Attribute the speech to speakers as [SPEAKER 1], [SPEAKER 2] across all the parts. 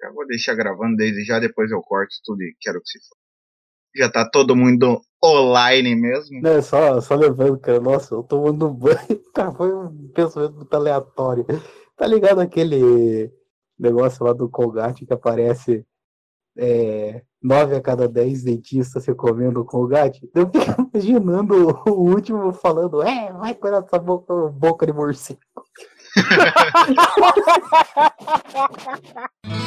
[SPEAKER 1] Já vou deixar gravando desde já, depois eu corto tudo e quero que se for. Já tá todo mundo online mesmo.
[SPEAKER 2] Não, só, só lembrando, cara, nossa, eu tomando banho, cara, foi um pensamento muito aleatório. Tá ligado aquele negócio lá do Colgate que aparece é, 9 a cada 10 dentistas recomendam Colgate? Eu fico imaginando o último falando, é, vai cuidar dessa boca, boca de morcego.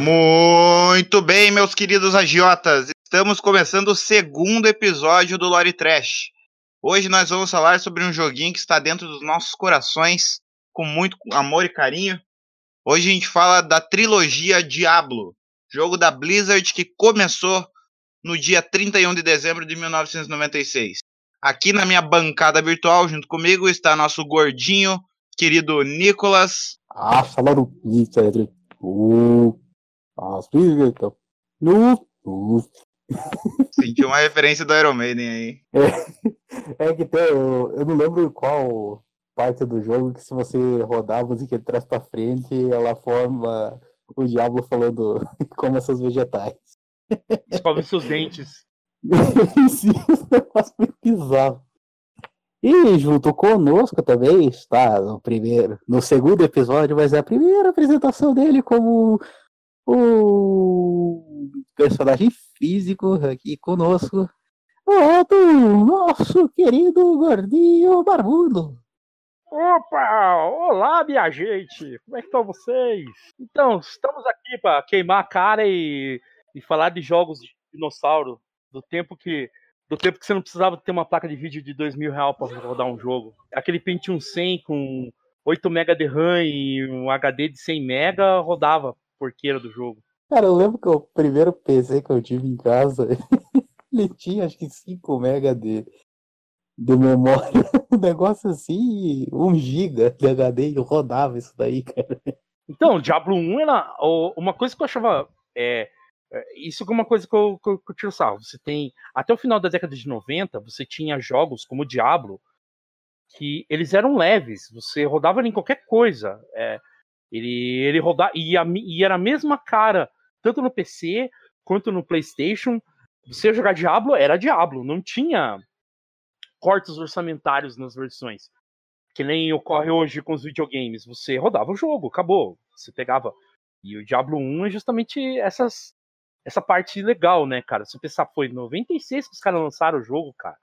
[SPEAKER 1] Muito bem, meus queridos agiotas. Estamos começando o segundo episódio do Lore Trash. Hoje nós vamos falar sobre um joguinho que está dentro dos nossos corações com muito amor e carinho. Hoje a gente fala da trilogia Diablo, jogo da Blizzard que começou no dia 31 de dezembro de 1996. Aqui na minha bancada virtual, junto comigo, está nosso gordinho, querido Nicolas.
[SPEAKER 2] Ah, falaram pizza, Uh, as pizza, no.
[SPEAKER 1] Sentiu uma referência do Iron Maiden aí.
[SPEAKER 2] É, é que tem, eu, eu não lembro qual parte do jogo que se você rodar a música de trás pra frente, ela forma o diabo falando como essas vegetais.
[SPEAKER 3] Escove seus dentes.
[SPEAKER 2] Sim, negócio muito bizarro. E junto conosco também está no primeiro, no segundo episódio, mas é a primeira apresentação dele como o personagem físico aqui conosco. É do nosso querido gordinho barbudo.
[SPEAKER 3] Opa! Olá, minha gente! Como é que estão vocês? Então, estamos aqui para queimar a cara e, e falar de jogos de dinossauro do tempo que do tempo que você não precisava ter uma placa de vídeo de dois mil reais para rodar um jogo. Aquele Pentium 100 com 8 MB de RAM e um HD de 100 MB rodava porqueira do jogo.
[SPEAKER 2] Cara, eu lembro que o primeiro PC que eu tive em casa, ele tinha acho que 5 MB de, de memória. Um negócio assim, 1 GB de HD e rodava isso daí, cara.
[SPEAKER 3] Então, Diablo 1 era uma coisa que eu achava. É, isso é uma coisa que eu, que, eu, que eu tiro sarro. Você tem. Até o final da década de 90, você tinha jogos como Diablo que eles eram leves. Você rodava em qualquer coisa. É, ele, ele rodava. E, a, e era a mesma cara, tanto no PC quanto no PlayStation. Você jogar Diablo, era Diablo. Não tinha cortes orçamentários nas versões. Que nem ocorre hoje com os videogames. Você rodava o jogo, acabou. Você pegava. E o Diablo 1 é justamente essas, essa parte legal, né, cara? Se pensar, foi em 96 que os caras lançaram o jogo, cara.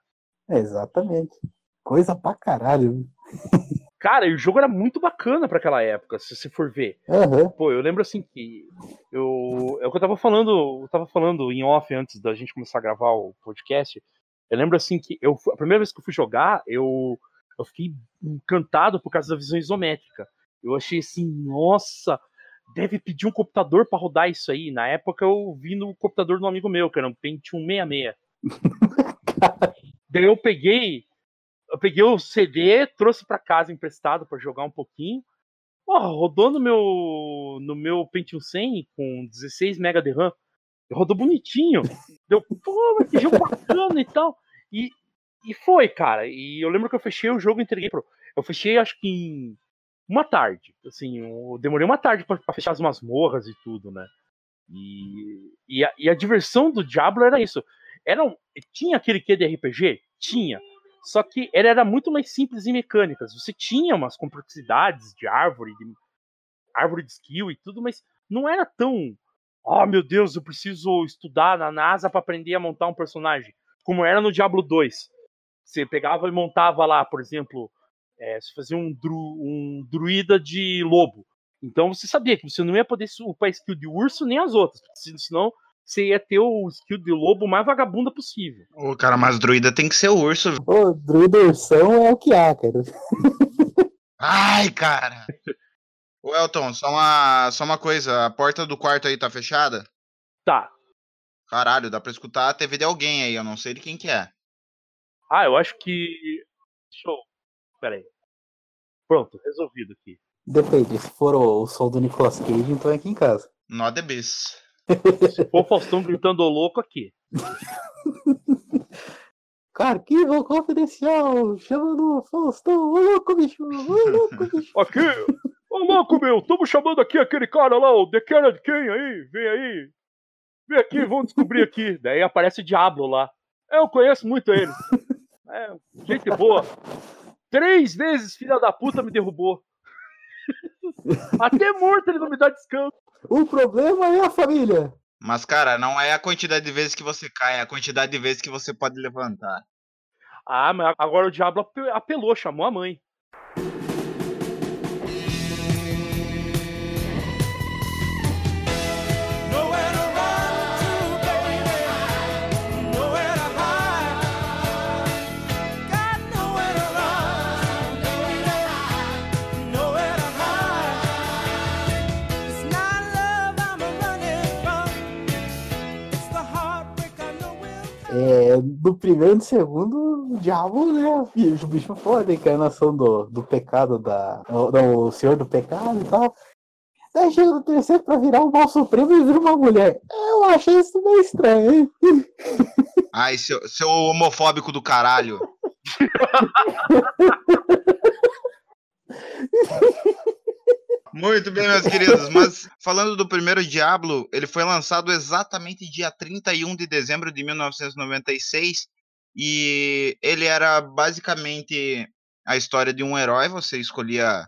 [SPEAKER 2] É, exatamente. Coisa pra caralho.
[SPEAKER 3] Cara, e o jogo era muito bacana para aquela época, se você for ver.
[SPEAKER 2] Uhum.
[SPEAKER 3] Pô, eu lembro assim que eu, é o que eu tava falando, eu tava falando em off antes da gente começar a gravar o podcast. Eu lembro assim que eu, a primeira vez que eu fui jogar, eu, eu fiquei encantado por causa da visão isométrica. Eu achei assim, nossa, deve pedir um computador para rodar isso aí. Na época eu vi no computador do um amigo meu, que era um Pentium 66. Daí eu peguei, eu peguei o CD, trouxe para casa emprestado para jogar um pouquinho. Oh, rodou no meu no meu Pentium 100 com 16 MB de RAM. Rodou bonitinho. Deu, pô, mas que jogo bacana e tal. E, e foi, cara. E eu lembro que eu fechei o jogo e entreguei pro. Eu fechei, acho que em uma tarde. Assim, eu demorei uma tarde para fechar as masmorras e tudo, né? E, e, a, e a diversão do Diablo era isso. Era um, tinha aquele que de RPG? Tinha. Só que ele era muito mais simples em mecânicas. Você tinha umas complexidades de árvore, de árvore de skill e tudo, mas não era tão. Oh meu Deus, eu preciso estudar na NASA para aprender a montar um personagem. Como era no Diablo 2. Você pegava e montava lá, por exemplo, é, você fazia um, dru, um druida de lobo. Então você sabia que você não ia poder upar skill de urso nem as outras, senão você ia ter o skill de lobo mais vagabunda possível.
[SPEAKER 1] O cara, mas druida tem que ser o urso.
[SPEAKER 2] O druida ursão é o que há, cara.
[SPEAKER 1] Ai, cara. Ô Elton, só uma, só uma coisa, a porta do quarto aí tá fechada?
[SPEAKER 3] Tá.
[SPEAKER 1] Caralho, dá pra escutar a TV de alguém aí, eu não sei de quem que é.
[SPEAKER 3] Ah, eu acho que. Eu Pera aí. Pronto, resolvido aqui.
[SPEAKER 2] Depende, se for o, o som do Nicolas Cage, então é aqui em casa.
[SPEAKER 1] Nó de bis.
[SPEAKER 3] Se for o Faustão gritando louco aqui.
[SPEAKER 2] Cara, que confidencial! Chama no Faustão, ô louco, bicho! Ô louco, bicho!
[SPEAKER 3] Aqui! Ô louco, meu! Estamos chamando aqui aquele cara lá, o The de quem aí? Vem aí! Vem aqui, vamos descobrir aqui. Daí aparece o Diablo lá. Eu conheço muito ele. É, gente boa. Três vezes, filha da puta, me derrubou. Até morto ele não me dá descanso.
[SPEAKER 2] O problema é a família!
[SPEAKER 1] Mas, cara, não é a quantidade de vezes que você cai, é a quantidade de vezes que você pode levantar.
[SPEAKER 3] Ah, mas agora o Diablo ape- apelou, chamou a mãe.
[SPEAKER 2] É, no primeiro e no segundo, o diabo, né? O bicho foda, a encarnação do, do pecado da. Não, o senhor do pecado e tal. Daí chega no terceiro pra virar o mal supremo e vira uma mulher. Eu achei isso meio estranho, hein?
[SPEAKER 1] Ai, seu, seu homofóbico do caralho. Muito bem, meus queridos. Mas falando do primeiro Diablo, ele foi lançado exatamente dia 31 de dezembro de 1996. E ele era basicamente a história de um herói. Você escolhia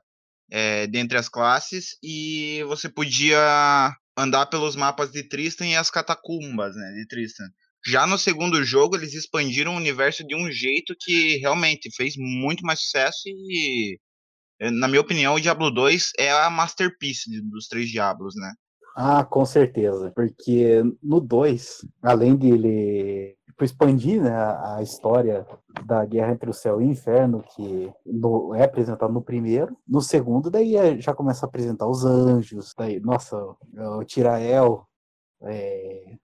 [SPEAKER 1] é, dentre as classes e você podia andar pelos mapas de Tristan e as catacumbas né, de Tristan. Já no segundo jogo, eles expandiram o universo de um jeito que realmente fez muito mais sucesso e, na minha opinião, o Diablo 2 é a masterpiece dos três Diablos, né?
[SPEAKER 2] Ah, com certeza. Porque no 2, além de ele tipo, expandir né, a história da guerra entre o céu e o inferno, que no- é apresentado no primeiro, no segundo, daí é- já começa a apresentar os anjos, daí, nossa, o Tirael, é,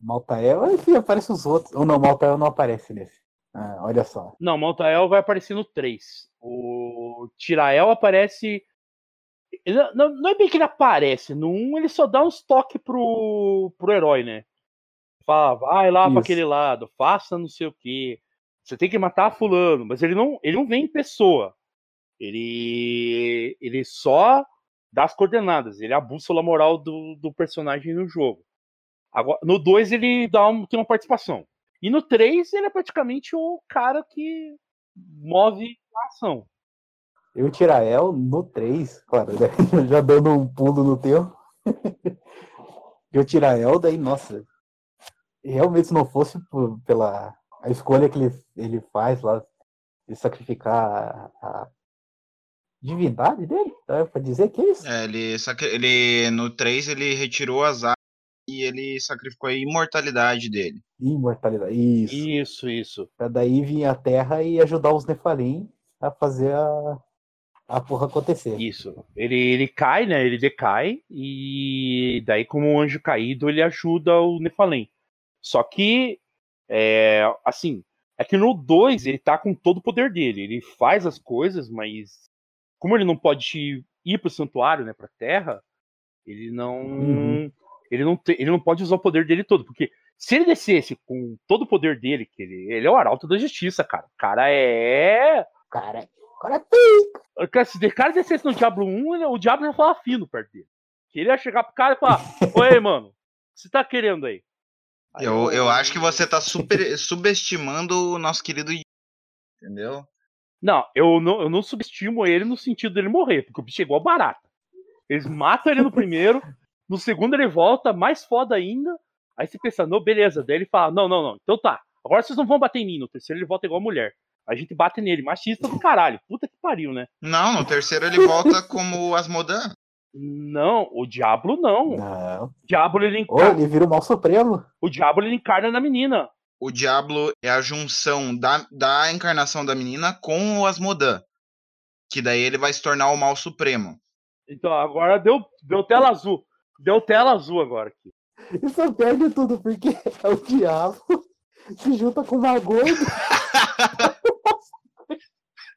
[SPEAKER 2] Maltael, enfim, aparece os outros. Ou não, Maltael não aparece nesse. Ah, olha só.
[SPEAKER 3] Não, Maltael vai aparecer no 3. O Tirael aparece. ele Não, não é bem que ele aparece. No 1 ele só dá uns toques pro, pro herói, né? Fala, vai lá pra
[SPEAKER 2] Isso.
[SPEAKER 3] aquele lado, faça não sei o quê. Você tem que matar fulano. Mas ele não, ele não vem em pessoa. Ele, ele só dá as coordenadas. Ele é a bússola moral do, do personagem no jogo. Agora, no 2 ele dá um, tem uma participação. E no 3 ele é praticamente o cara que move a ação.
[SPEAKER 2] E o Tirael no 3, claro, né, já dando um pulo no tempo. e o Tirael, daí, nossa, realmente se não fosse por- pela a escolha que ele, ele faz lá de sacrificar a, a divindade dele, dá pra dizer que é isso?
[SPEAKER 1] É, ele, sacri- ele no 3 ele retirou as armas e ele sacrificou a imortalidade dele.
[SPEAKER 2] Imortalidade, isso.
[SPEAKER 3] Isso, isso.
[SPEAKER 2] Pra daí vir a Terra e ajudar os Nefalim a fazer a, a porra acontecer.
[SPEAKER 3] Isso. Ele, ele cai, né? Ele decai. E daí, como um anjo caído, ele ajuda o Nefalém. Só que, é, assim, é que no 2 ele tá com todo o poder dele. Ele faz as coisas, mas como ele não pode ir pro santuário, né, pra terra, ele não.
[SPEAKER 2] Uhum.
[SPEAKER 3] Ele, não te- ele não pode usar o poder dele todo. Porque se ele descesse com todo o poder dele, que ele, ele é o arauto da justiça, cara. O cara é.
[SPEAKER 2] Cara, cara tem.
[SPEAKER 3] Cara, Se o cara descesse no Diablo 1, ele- o Diablo ia falar fino perto dele. Que ele ia chegar pro cara e falar: Oi, mano, o que você tá querendo aí? Aí
[SPEAKER 1] Eu, eu acho que você tá super, subestimando o nosso querido. Entendeu?
[SPEAKER 3] Não eu, não, eu não subestimo ele no sentido dele morrer, porque o bicho é igual barata. Eles matam ele no primeiro, no segundo ele volta, mais foda ainda. Aí você pensa, não, beleza. Daí ele fala: Não, não, não, então tá. Agora vocês não vão bater em mim. No terceiro ele volta igual mulher. A gente bate nele, machista do caralho. Puta que pariu, né?
[SPEAKER 1] Não, no terceiro ele volta como Asmodan.
[SPEAKER 3] Não, o Diablo não.
[SPEAKER 2] Não.
[SPEAKER 3] O Diablo ele
[SPEAKER 2] Ô,
[SPEAKER 3] encarna,
[SPEAKER 2] ele vira o mal supremo.
[SPEAKER 3] o Diablo ele encarna na menina.
[SPEAKER 1] O Diablo é a junção da, da encarnação da menina com o Asmodan. Que daí ele vai se tornar o mal supremo.
[SPEAKER 3] Então agora deu, deu tela azul. Deu tela azul agora aqui.
[SPEAKER 2] Isso perde tudo, porque é o diabo se junta com uma gorda.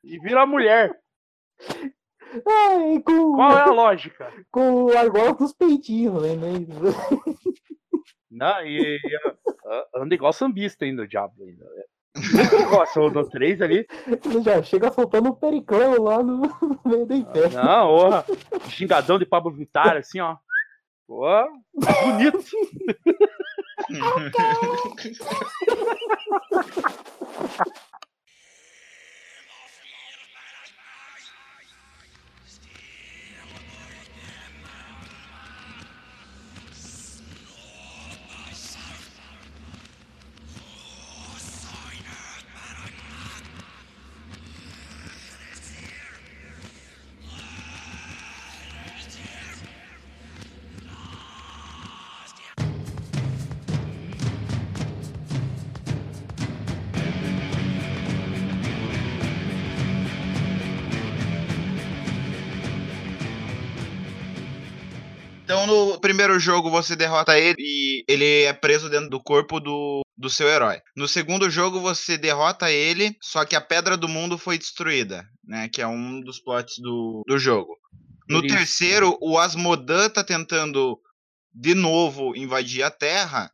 [SPEAKER 3] E vira mulher.
[SPEAKER 2] Ai, com,
[SPEAKER 3] Qual é a lógica?
[SPEAKER 2] com o argola dos peitinhos, né? né?
[SPEAKER 3] Não, e, e, ah, anda igual sambista ainda, o diabo ainda. O negócio do 3 ali.
[SPEAKER 2] Ele já chega soltando um pericão lá no, no meio do inferno.
[SPEAKER 3] Não, orra. Xingadão de Pablo Vittar, assim, ó. Pô, bonito.
[SPEAKER 1] Então, no primeiro jogo, você derrota ele e ele é preso dentro do corpo do, do seu herói. No segundo jogo, você derrota ele, só que a Pedra do Mundo foi destruída, né? Que é um dos plots do, do jogo. No
[SPEAKER 3] Isso.
[SPEAKER 1] terceiro, o Asmodan tá tentando de novo invadir a Terra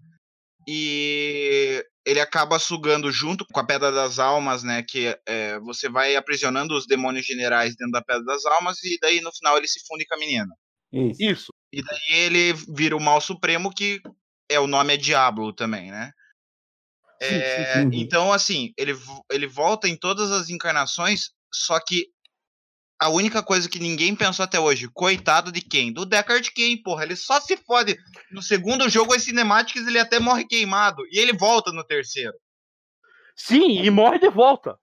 [SPEAKER 1] e ele acaba sugando junto com a Pedra das Almas, né? Que é, você vai aprisionando os demônios generais dentro da Pedra das Almas e daí no final ele se funde com a menina.
[SPEAKER 2] Isso.
[SPEAKER 3] Isso.
[SPEAKER 1] E daí ele vira o mal supremo, que é o nome é Diablo também, né?
[SPEAKER 3] Sim,
[SPEAKER 1] É,
[SPEAKER 2] sim, sim.
[SPEAKER 1] Então, assim, ele, ele volta em todas as encarnações, só que a única coisa que ninguém pensou até hoje, coitado de quem? Do Deckard Kane, porra. Ele só se fode. No segundo jogo, as cinemáticas, ele até morre queimado. E ele volta no terceiro.
[SPEAKER 3] Sim, e morre de volta.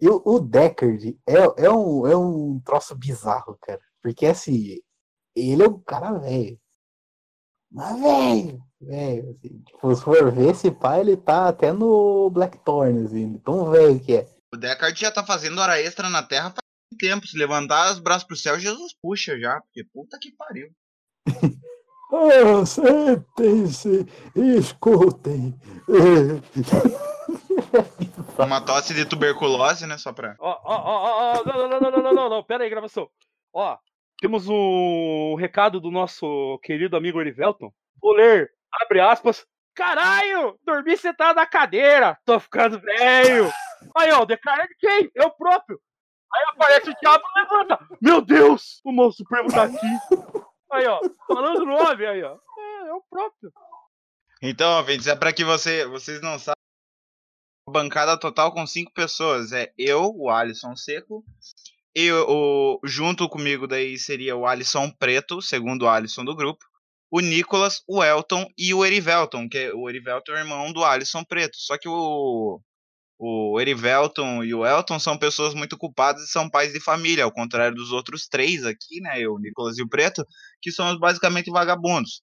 [SPEAKER 2] E o, o Deckard é, é, um, é um troço bizarro, cara. Porque assim, ele é um cara velho. Mas velho, velho. Assim, tipo, se for ver esse pai, ele tá até no Blackthorn, assim, tão velho que é.
[SPEAKER 1] O Deckard já tá fazendo hora extra na Terra faz tempo. Se levantar os braços pro céu, Jesus puxa já. Porque puta que pariu.
[SPEAKER 2] Ah, sentem-se, escutem.
[SPEAKER 1] Uma tosse de tuberculose, né? Só pra.
[SPEAKER 3] Ó, ó, ó, ó, ó, não, não, não, não, não, não, não, pera aí, gravação. Ó, temos um recado do nosso querido amigo Erivelton. Vou ler, abre aspas. Caralho, dormi sentado na cadeira, tô ficando velho. Aí, ó, o Deckard quem? Eu próprio. Aí aparece o diabo e levanta. Meu Deus, o moço supremo tá aqui. Aí, ó, falando o nome, aí, ó. É, o próprio.
[SPEAKER 1] Então, ouvintes, é pra que você, vocês não sabem. Bancada total com cinco pessoas. É eu, o Alisson Seco. E o, junto comigo daí seria o Alisson Preto, segundo o Alisson do grupo. O Nicolas, o Elton e o Erivelton, que é, o Erivelton é o irmão do Alisson Preto. Só que o, o Erivelton e o Elton são pessoas muito culpadas e são pais de família, ao contrário dos outros três aqui, né? Eu, o Nicolas e o Preto, que são basicamente vagabundos.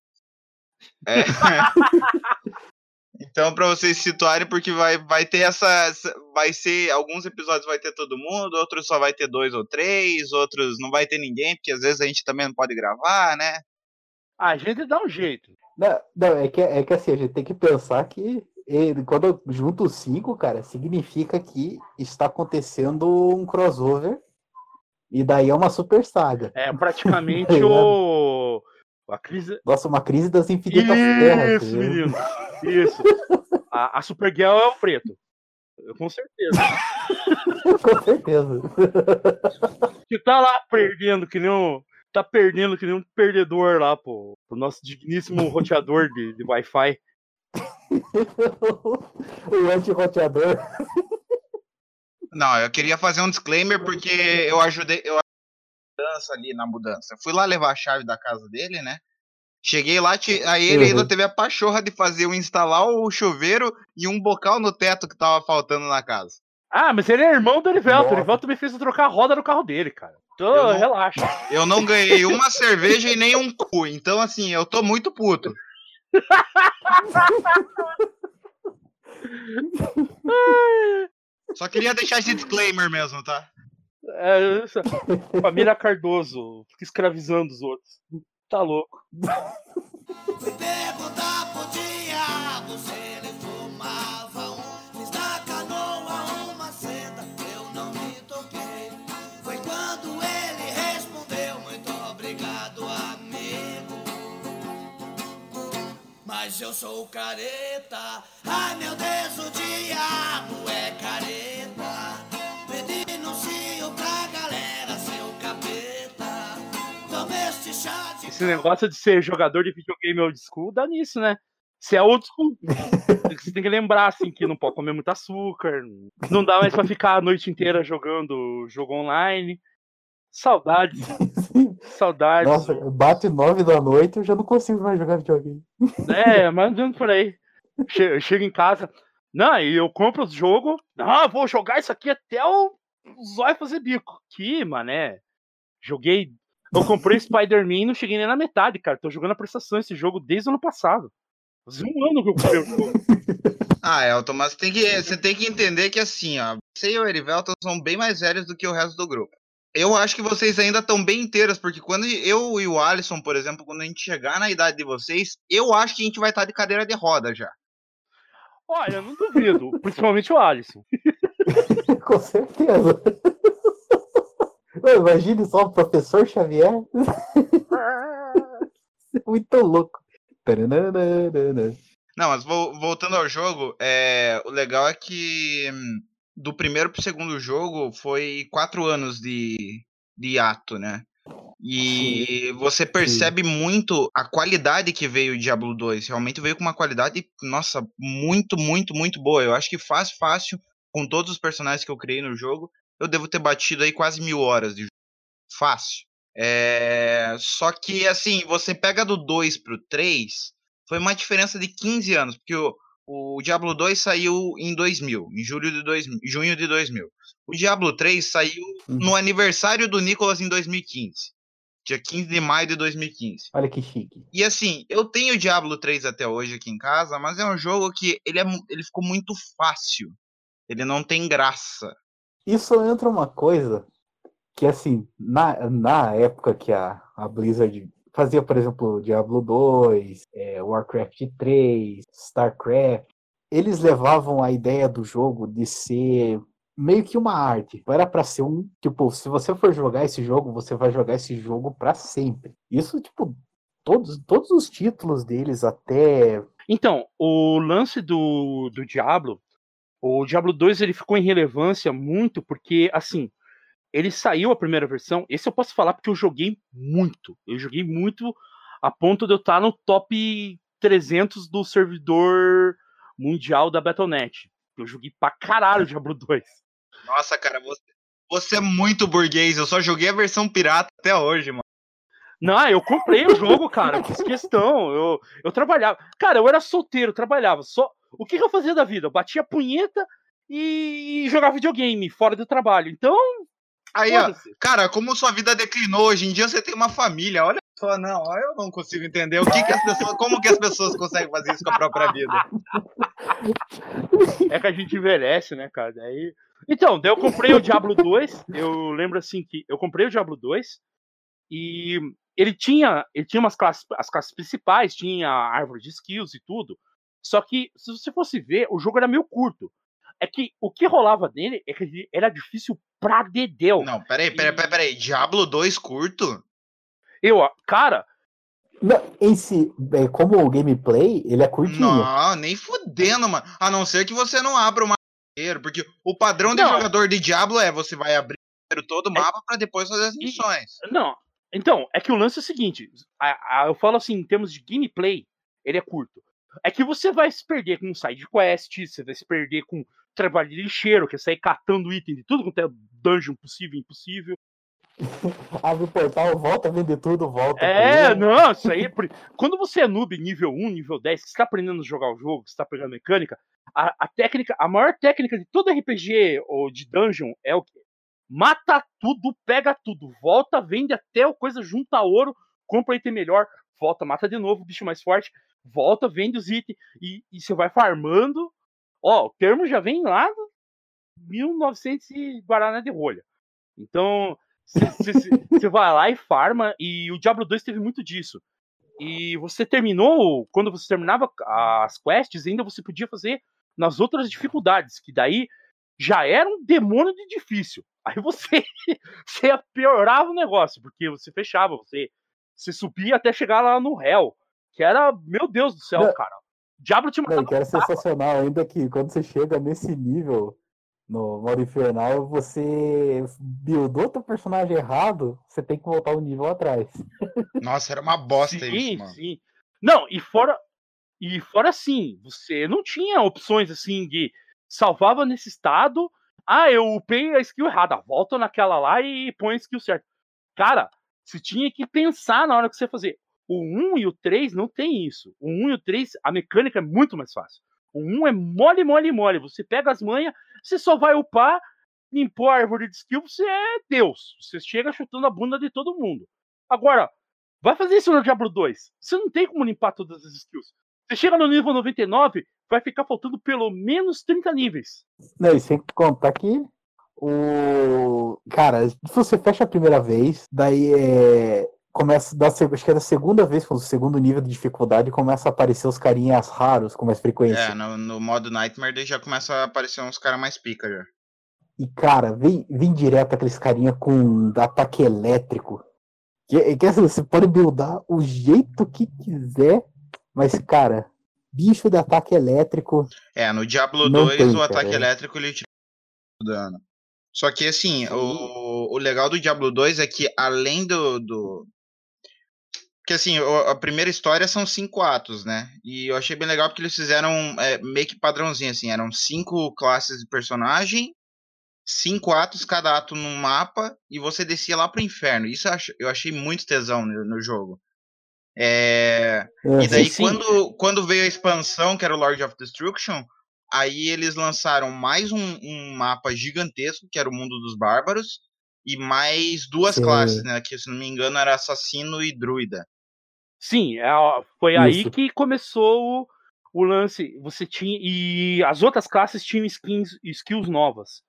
[SPEAKER 1] É. Então, pra vocês se situarem, porque vai, vai ter essa, Vai ser. Alguns episódios vai ter todo mundo, outros só vai ter dois ou três, outros não vai ter ninguém, porque às vezes a gente também não pode gravar, né?
[SPEAKER 3] Ah, a gente dá um jeito.
[SPEAKER 2] Não, não, é que, é que assim, a gente tem que pensar que ele- quando eu junto os cinco, cara, significa que está acontecendo um crossover e daí é uma super saga.
[SPEAKER 3] É praticamente o. A crise.
[SPEAKER 2] Nossa, uma crise das infinitas terras.
[SPEAKER 3] Isso,
[SPEAKER 2] entendeu?
[SPEAKER 3] menino. Isso. A, a Supergirl é o preto. Eu, Com certeza.
[SPEAKER 2] Com certeza.
[SPEAKER 3] Que tá lá perdendo, que nem um. Tá perdendo que nem um perdedor lá, pô. O nosso digníssimo roteador de, de Wi-Fi.
[SPEAKER 2] o anti-roteador.
[SPEAKER 1] Não, eu queria fazer um disclaimer porque eu ajudei. Eu mudança ali na mudança. Fui lá levar a chave da casa dele, né? Cheguei lá, aí ele
[SPEAKER 2] Uhum.
[SPEAKER 1] ainda teve a pachorra de fazer eu instalar o chuveiro e um bocal no teto que tava faltando na casa.
[SPEAKER 3] Ah, mas ele é irmão do Erivelto. O. Erivelto me fez trocar a roda no carro dele, cara. Então,
[SPEAKER 1] Eu não-
[SPEAKER 3] relaxa.
[SPEAKER 1] Eu não ganhei uma cerveja e nem um cu. Então, assim, eu tô muito puto. Só queria deixar esse disclaimer mesmo, tá?
[SPEAKER 3] É, família Cardoso fica escravizando os outros. Tá louco.
[SPEAKER 4] Se perguntar pro diabo se ele fumava um, fiz da canoa uma seda, eu não me toquei. Foi quando ele respondeu: Muito obrigado, amigo. Mas eu sou careta, ai meu Deus, o diabo é careta.
[SPEAKER 3] Esse negócio de ser jogador de videogame old school dá nisso, né? Se é old school, você tem que lembrar assim que não pode comer muito açúcar, não dá mais pra ficar a noite inteira jogando jogo online. Saudades, saudades.
[SPEAKER 2] Nossa, bate nove da noite eu já não consigo mais jogar videogame.
[SPEAKER 3] É, mas andando por aí. Eu chego em casa. Não, e eu compro os jogos. Ah, vou jogar isso aqui até o zóio fazer bico. Que, mané. Joguei. Eu comprei Spider-Man e não cheguei nem na metade, cara. Tô jogando a prestação esse jogo desde o ano passado. Faz um ano que eu comprei o jogo.
[SPEAKER 1] Ah, Elton, mas tem que, você tem que entender que assim, ó, você e o Erivelton são bem mais velhos do que o resto do grupo. Eu acho que vocês ainda estão bem inteiras, porque quando eu e o Alisson, por exemplo, quando a gente chegar na idade de vocês, eu acho que a gente vai estar de cadeira de roda já.
[SPEAKER 3] Olha, não duvido. Principalmente o Alisson.
[SPEAKER 2] Com certeza. Imagine só o professor Xavier. Muito louco.
[SPEAKER 1] Não, mas vol- voltando ao jogo, é, o legal é que hum, do primeiro pro segundo jogo foi quatro anos de, de hiato, né? E você percebe muito a qualidade que veio o Diablo 2. Realmente veio com uma qualidade, nossa, muito, muito, muito boa. Eu acho que fácil, fácil, com todos os personagens que eu criei no jogo, eu devo ter batido aí quase mil horas de jogo. Fácil. É, Só que, assim, você pega do 2 pro 3, foi uma diferença de 15 anos, porque o, o Diablo 2 saiu em 2000, em julho de 2000, junho de 2000. O Diablo 3 saiu
[SPEAKER 2] Uhum.
[SPEAKER 1] no aniversário do Nicolas em 2015, dia 15 de maio de 2015.
[SPEAKER 2] Olha que chique.
[SPEAKER 1] E assim, eu tenho o Diablo 3 até hoje aqui em casa, mas é um jogo que ele, é, ele ficou muito fácil. Ele não tem graça.
[SPEAKER 2] Isso entra uma coisa que, assim, na, na época que a, a Blizzard fazia, por exemplo, Diablo 2, é, Warcraft 3, StarCraft, eles levavam a ideia do jogo de ser meio que uma arte. Era pra ser um, tipo, se você for jogar esse jogo, você vai jogar esse jogo pra sempre. Isso, tipo, todos, todos os títulos deles até
[SPEAKER 3] Então, o lance do, do Diablo, o Diablo 2 ele ficou em relevância muito porque, assim, ele saiu a primeira versão. Esse eu posso falar porque eu joguei muito. Eu joguei muito a ponto de eu estar no top 300 do servidor mundial da Battle.net. Eu joguei pra caralho Diablo 2.
[SPEAKER 1] Nossa, cara, você, você é muito burguês. Eu só joguei a versão pirata até hoje, mano.
[SPEAKER 3] Não, eu comprei o jogo, cara. Eu fiz questão. Eu, eu trabalhava. Cara, eu era solteiro, trabalhava. Só O que, que eu fazia da vida? Eu batia punheta e, e jogava videogame fora do trabalho. Então,
[SPEAKER 1] Aí, ó, cara, como sua vida declinou, hoje em dia você tem uma família. Olha só, não, eu não consigo entender o que, que as pessoas, como que as pessoas conseguem fazer isso com a própria vida.
[SPEAKER 3] É que a gente envelhece, né, cara? Daí... Então, daí eu comprei o Diablo 2. Eu lembro assim que eu comprei o Diablo 2 e ele tinha, ele tinha umas classes, as classes principais, tinha a árvore de skills e tudo. Só que, se você fosse ver, o jogo era meio curto. É que o que rolava nele é que era difícil pra dedéu.
[SPEAKER 1] Não, peraí, peraí, peraí, peraí. Diablo 2 curto?
[SPEAKER 3] Eu, ó, cara,
[SPEAKER 2] Não, em si, é, como o gameplay, ele é curtinho.
[SPEAKER 1] Não, nem fudendo, mano. A não ser que você não abra o mapa inteiro, porque o padrão de
[SPEAKER 3] Não.
[SPEAKER 1] jogador de Diablo é você vai abrir primeiro todo o mapa pra depois fazer as
[SPEAKER 3] E-
[SPEAKER 1] missões.
[SPEAKER 3] Não, então, é que o lance é o seguinte: a- a- eu falo assim, em termos de gameplay, ele é curto. É que você vai se perder com side quest, você vai se perder com trabalho de lixeiro, que é sair catando item de tudo quanto é dungeon possível e impossível.
[SPEAKER 2] Abre o portal, volta a vender tudo, volta.
[SPEAKER 3] É, não, isso aí. é Quando você é noob nível 1, nível 10, que você tá aprendendo a jogar o jogo, você tá pegando mecânica, a, a técnica, a maior técnica de todo RPG ou de dungeon é o quê? Mata tudo, pega tudo, volta, vende até o coisa, junta ouro, compra item melhor, volta, mata de novo, bicho mais forte, volta, vende os itens e, e você vai farmando. Ó, o termo já vem lá do 1900 e Guaraná de rolha. Então, você vai lá e farma, e o Diablo 2 teve muito disso. E você terminou, quando você terminava as quests, ainda você podia fazer nas outras dificuldades, que daí já era um demônio de difícil. Aí você, você piorava o negócio, porque você fechava, você, você subia até chegar lá no Hell, que era, meu Deus do céu,
[SPEAKER 2] Não.
[SPEAKER 3] cara. Diablo te
[SPEAKER 2] Não,
[SPEAKER 3] matava
[SPEAKER 2] que era sensacional ainda que quando você chega nesse nível no modo infernal, você buildou teu personagem errado, você tem que voltar um nível atrás.
[SPEAKER 1] Nossa, era uma bosta
[SPEAKER 3] Sim,
[SPEAKER 1] isso, mano.
[SPEAKER 3] sim. Não, e fora e fora assim, você não tinha opções assim de salvava nesse estado, ah, eu upei a skill errada, volta naquela lá e põe a skill certa. Cara, você tinha que pensar na hora que você fazer. O 1 e o 3 não tem isso. O 1 e o 3, a mecânica é muito mais fácil. O 1 é mole, mole, mole. Você pega as manhas, você só vai upar, limpou a árvore de skill, você é Deus. Você chega chutando a bunda de todo mundo. Agora, vai fazer isso no Diablo 2. Você não tem como limpar todas as skills. Você chega no nível 99, vai ficar faltando pelo menos 30 níveis.
[SPEAKER 2] Não, e sem contar que o. Cara, se você fecha a primeira vez, daí é. Começa da acho que é da segunda vez, com o segundo nível de dificuldade, começa a aparecer os carinhas raros com mais frequência.
[SPEAKER 1] É, no, no modo Nightmare daí já começa a aparecer uns caras mais pica já.
[SPEAKER 2] E, cara, vem, vem direto aqueles carinha com ataque elétrico. Que, que assim, você pode buildar o jeito que quiser, mas, cara, bicho de ataque elétrico.
[SPEAKER 1] É, no Diablo
[SPEAKER 2] Não
[SPEAKER 1] 2
[SPEAKER 2] tem,
[SPEAKER 1] o ataque
[SPEAKER 2] cara.
[SPEAKER 1] elétrico ele tira dano. Só que assim, o, o legal do Diablo 2 é que além do. do... Porque assim, a primeira história são cinco atos, né? E eu achei bem legal porque eles fizeram é, meio que padrãozinho, assim, eram cinco classes de personagem, cinco atos, cada ato num mapa, e você descia lá pro inferno. Isso eu ach- eu achei muito tesão no, no jogo. É. E daí,
[SPEAKER 3] sim.
[SPEAKER 1] quando, quando veio a expansão, que era o Lord of Destruction, aí eles lançaram mais um, um mapa gigantesco, que era o mundo dos bárbaros, e mais duas
[SPEAKER 2] Sim.
[SPEAKER 1] classes, né? Que, se não me engano, era assassino e druida.
[SPEAKER 3] Sim, é, foi aí
[SPEAKER 2] Isso.
[SPEAKER 3] que começou o, o lance. Você tinha. E as outras classes tinham skins, skills novas.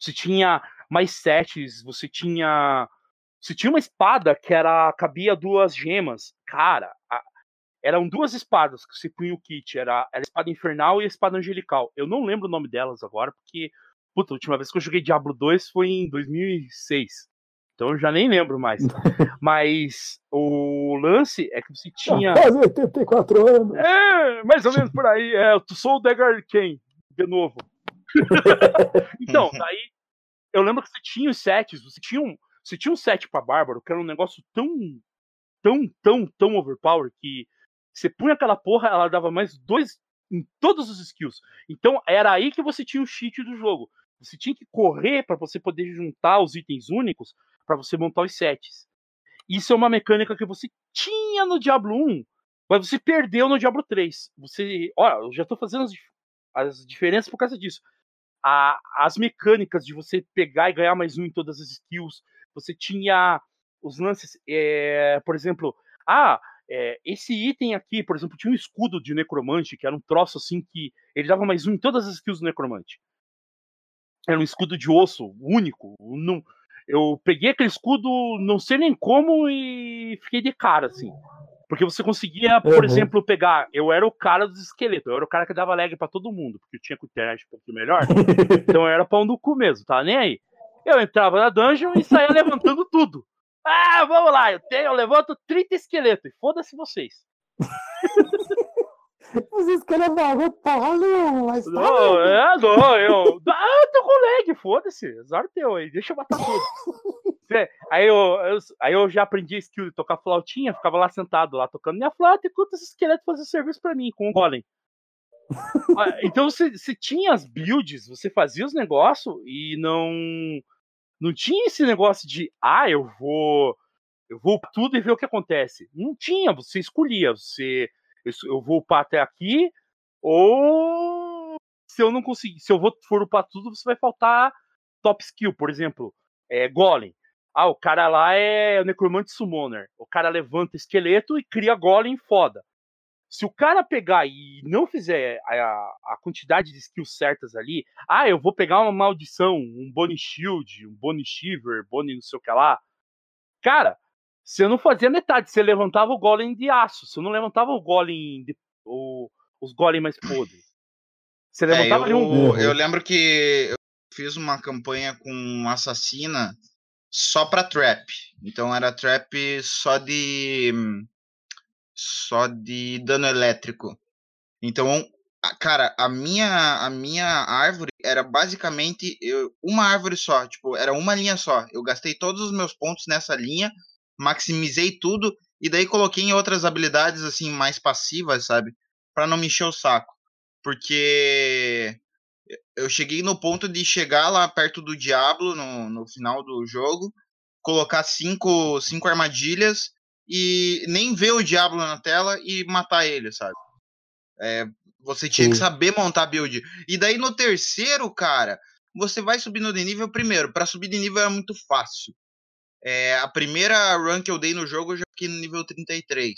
[SPEAKER 3] Você tinha mais sets, você tinha. Você tinha uma espada que era. cabia duas gemas. Cara, a- eram duas espadas que você punha o kit. Era, era a espada infernal e a espada angelical. Eu não lembro o nome delas agora, porque. Puta, a última vez que eu joguei Diablo 2 foi em 2006. Então eu já nem lembro mais. Mas o lance é que você tinha.
[SPEAKER 2] Quase 84 anos.
[SPEAKER 3] É, mais ou menos por aí. É, eu sou o Dagger Ken, de novo. então, daí eu lembro que você tinha os sets, você tinha um, você tinha um set pra Bárbaro, que era um negócio tão, tão, tão, tão overpower que você punha aquela porra, ela dava mais dois em todos os skills. Então era aí que você tinha o cheat do jogo. Você tinha que correr para você poder juntar os itens únicos para você montar os sets. Isso é uma mecânica que você tinha no Diablo 1, mas você perdeu no Diablo 3. Você, olha, eu já tô fazendo as, as diferenças por causa disso. A- as mecânicas de você pegar e ganhar mais um em todas as skills. Você tinha os lances, é, por exemplo, ah, é, esse item aqui, por exemplo, tinha um escudo de necromante, que era um troço assim que ele dava mais um em todas as skills do necromante. Era um escudo de osso, único. Não, eu peguei aquele escudo, não sei nem como, e fiquei de cara, assim. Porque você conseguia, por
[SPEAKER 2] Uhum.
[SPEAKER 3] exemplo, pegar. Eu era o cara dos esqueletos, eu era o cara que dava lag pra todo mundo, porque eu tinha com internet um pouquinho melhor. então eu era pau no cu mesmo, tá nem aí. Eu entrava na dungeon e saía levantando tudo. Ah, vamos lá, eu, tenho, eu levanto 30 esqueletos, e foda-se vocês.
[SPEAKER 2] Vocês querem vaga, tá valendo, mas tá
[SPEAKER 3] Não,
[SPEAKER 2] valendo.
[SPEAKER 3] é, não, eu. Ah, eu tô com lag, foda-se. Azar teu aí, deixa eu matar tudo. Aí, eu, eu- aí eu já aprendi a skill de tocar flautinha, ficava lá sentado, lá tocando minha flauta, enquanto esse esqueleto fazia serviço pra mim, com o golem. Então você, tinha as builds, você fazia os negócios e não. Não tinha esse negócio de, ah, eu vou. Eu vou tudo e ver o que acontece. Não tinha, você escolhia. Você. Eu, eu vou upar até aqui, ou se eu não conseguir, se eu vou for upar tudo, você vai faltar top skill, por exemplo, é, Golem. Ah, o cara lá é o Necromante Summoner. O cara levanta esqueleto e cria Golem foda. Se o cara pegar e não fizer a, a quantidade de skills certas ali, ah, eu vou pegar uma maldição, um Bone Shield, um Bone Shiver, Bone não sei o que lá. Cara, você não fazia metade, você levantava o golem de aço, você não levantava o golem de, o, os golem mais podres. Você
[SPEAKER 1] É,
[SPEAKER 3] levantava ali um.
[SPEAKER 1] eu, eu lembro que eu fiz uma campanha com assassina só pra trap. Então era trap só de. Só de dano elétrico. Então, cara, a minha, a minha árvore era basicamente eu- uma árvore só, tipo, era uma linha só. Eu gastei todos os meus pontos nessa linha, maximizei tudo e daí coloquei em outras habilidades assim mais passivas, sabe? Pra não me encher o saco. Porque eu cheguei no ponto de chegar lá perto do Diablo no, no final do jogo, colocar cinco, cinco armadilhas e nem ver o Diablo na tela e matar ele, sabe? É, você tinha que
[SPEAKER 2] Sim.
[SPEAKER 1] saber montar build. E daí no terceiro, cara, você vai subindo de nível primeiro. Pra subir de nível é muito fácil. É, a primeira run que eu dei no jogo eu já fiquei no nível 33.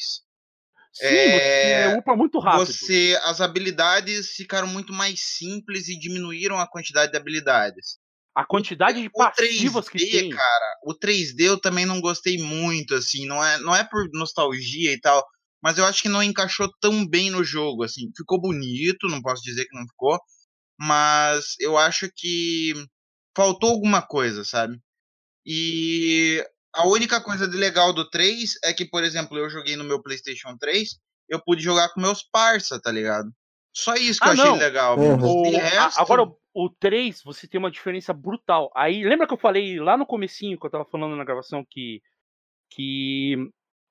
[SPEAKER 3] Sim,
[SPEAKER 1] É,
[SPEAKER 3] você upa muito rápido.
[SPEAKER 1] Você, as habilidades ficaram muito mais simples e diminuíram a quantidade de habilidades.
[SPEAKER 3] A quantidade de
[SPEAKER 1] O
[SPEAKER 3] passivas que
[SPEAKER 1] 3D,
[SPEAKER 3] tem.
[SPEAKER 1] cara, o 3D eu também não gostei muito, assim, não é, não é por nostalgia e tal, mas eu acho que não encaixou tão bem no jogo, assim, ficou bonito, não posso dizer que não ficou, mas eu acho que faltou alguma coisa, sabe? E a única coisa de legal do 3 é que, por exemplo, eu joguei no meu PlayStation 3, eu pude jogar com meus parça, tá ligado? Só isso que
[SPEAKER 3] Ah,
[SPEAKER 1] eu achei
[SPEAKER 3] não.
[SPEAKER 1] legal.
[SPEAKER 2] Uhum.
[SPEAKER 3] O-
[SPEAKER 1] resto,
[SPEAKER 3] agora, o- o 3, você tem uma diferença brutal. Aí, lembra que eu falei lá no comecinho, que eu tava falando na gravação, que, que